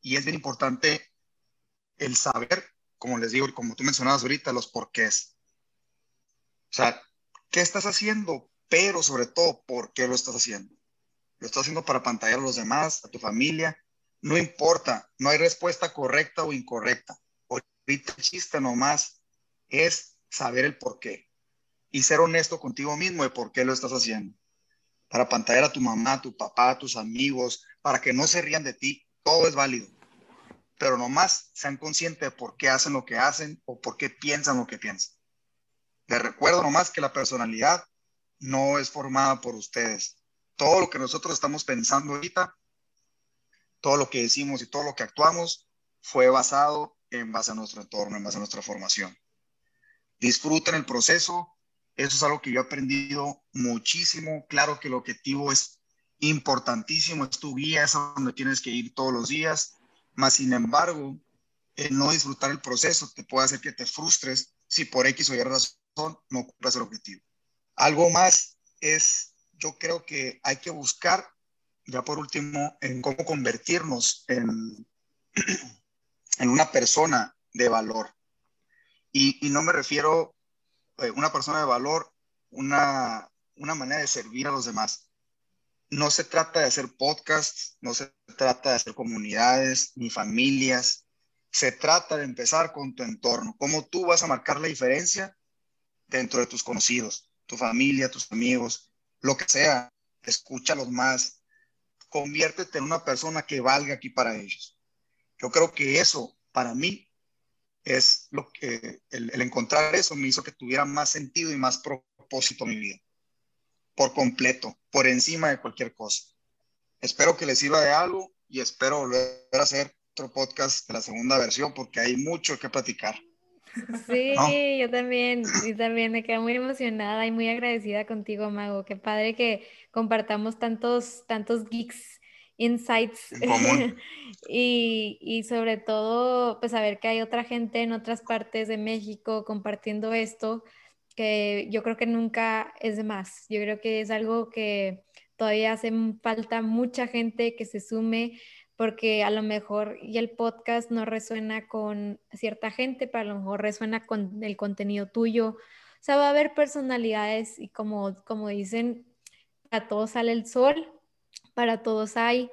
y es bien importante el saber, como les digo, como tú mencionabas ahorita, los porqués. O sea, ¿qué estás haciendo? Pero sobre todo, ¿por qué lo estás haciendo? lo estás haciendo para pantallar a los demás, a tu familia, no importa, no hay respuesta correcta o incorrecta. Ahorita el chiste nomás es saber el por qué y ser honesto contigo mismo de por qué lo estás haciendo. Para pantallar a tu mamá, a tu papá, a tus amigos, para que no se rían de ti, todo es válido. Pero nomás sean conscientes de por qué hacen lo que hacen o por qué piensan lo que piensan. Les recuerdo nomás que la personalidad no es formada por ustedes, todo lo que nosotros estamos pensando ahorita, todo lo que decimos y todo lo que actuamos fue basado en base a nuestro entorno, en base a nuestra formación. Disfruten el proceso, eso es algo que yo he aprendido muchísimo. Claro que el objetivo es importantísimo, es tu guía, es a donde tienes que ir todos los días, más sin embargo, el no disfrutar el proceso te puede hacer que te frustres si por X o Y razón no cumplas el objetivo. Algo más es yo creo que hay que buscar, ya por último, en cómo convertirnos en, en una persona de valor. Y, no me refiero a eh, una persona de valor, una, una manera de servir a los demás. No se trata de hacer podcasts, no se trata de hacer comunidades ni familias. Se trata de empezar con tu entorno, cómo tú vas a marcar la diferencia dentro de tus conocidos, tu familia, tus amigos, lo que sea, escúchalos más, conviértete en una persona que valga aquí para ellos. Yo creo que eso, para mí, es lo que el, encontrar eso me hizo que tuviera más sentido y más propósito mi vida. Por completo, por encima de cualquier cosa. Espero que les sirva de algo y espero volver a hacer otro podcast de la segunda versión porque hay mucho que platicar. Sí, yo también, y también me quedo muy emocionada y muy agradecida contigo, Mago. Qué padre que compartamos tantos, tantos geeks, insights y, y sobre todo, pues saber que hay otra gente en otras partes de México compartiendo esto, que yo creo que nunca es de más. Yo creo que es algo que todavía hace falta mucha gente que se sume porque a lo mejor y el podcast no resuena con cierta gente, pero a lo mejor resuena con el contenido tuyo. O sea, va a haber personalidades y como, como dicen, para todos sale el sol, para todos hay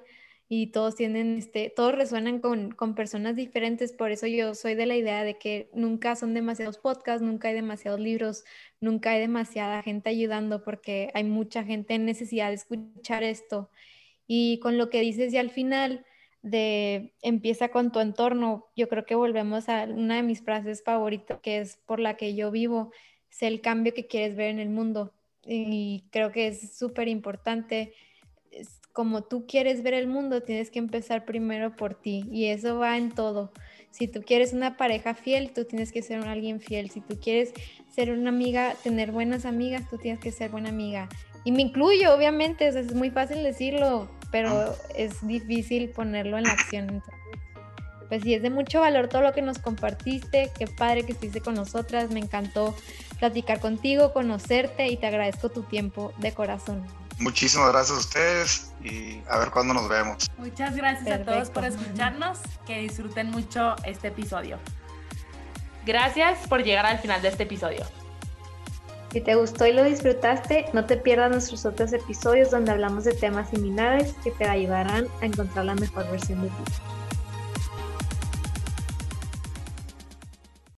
y todos tienen, este, todos resuenan con, con personas diferentes, por eso yo soy de la idea de que nunca son demasiados podcasts, nunca hay demasiados libros, nunca hay demasiada gente ayudando, porque hay mucha gente en necesidad de escuchar esto. Y con lo que dices y al final, de empieza con tu entorno, yo creo que volvemos a una de mis frases favoritas, que es por la que yo vivo, es el cambio que quieres ver en el mundo. Y creo que es súper importante. Como tú quieres ver el mundo, tienes que empezar primero por ti. Y eso va en todo. Si tú quieres una pareja fiel, tú tienes que ser alguien fiel. Si tú quieres ser una amiga, tener buenas amigas, tú tienes que ser buena amiga. Y me incluyo, obviamente, es muy fácil decirlo, pero es difícil ponerlo en la acción. pues sí, es de mucho valor todo lo que nos compartiste. Qué padre que estuviste con nosotras. Me encantó platicar contigo, conocerte y te agradezco tu tiempo de corazón. Muchísimas gracias a ustedes y a ver cuándo nos vemos. Muchas gracias a todos por escucharnos. Que disfruten mucho este episodio. Gracias por llegar al final de este episodio. Si te gustó y lo disfrutaste, no te pierdas nuestros otros episodios donde hablamos de temas similares que te ayudarán a encontrar la mejor versión de ti.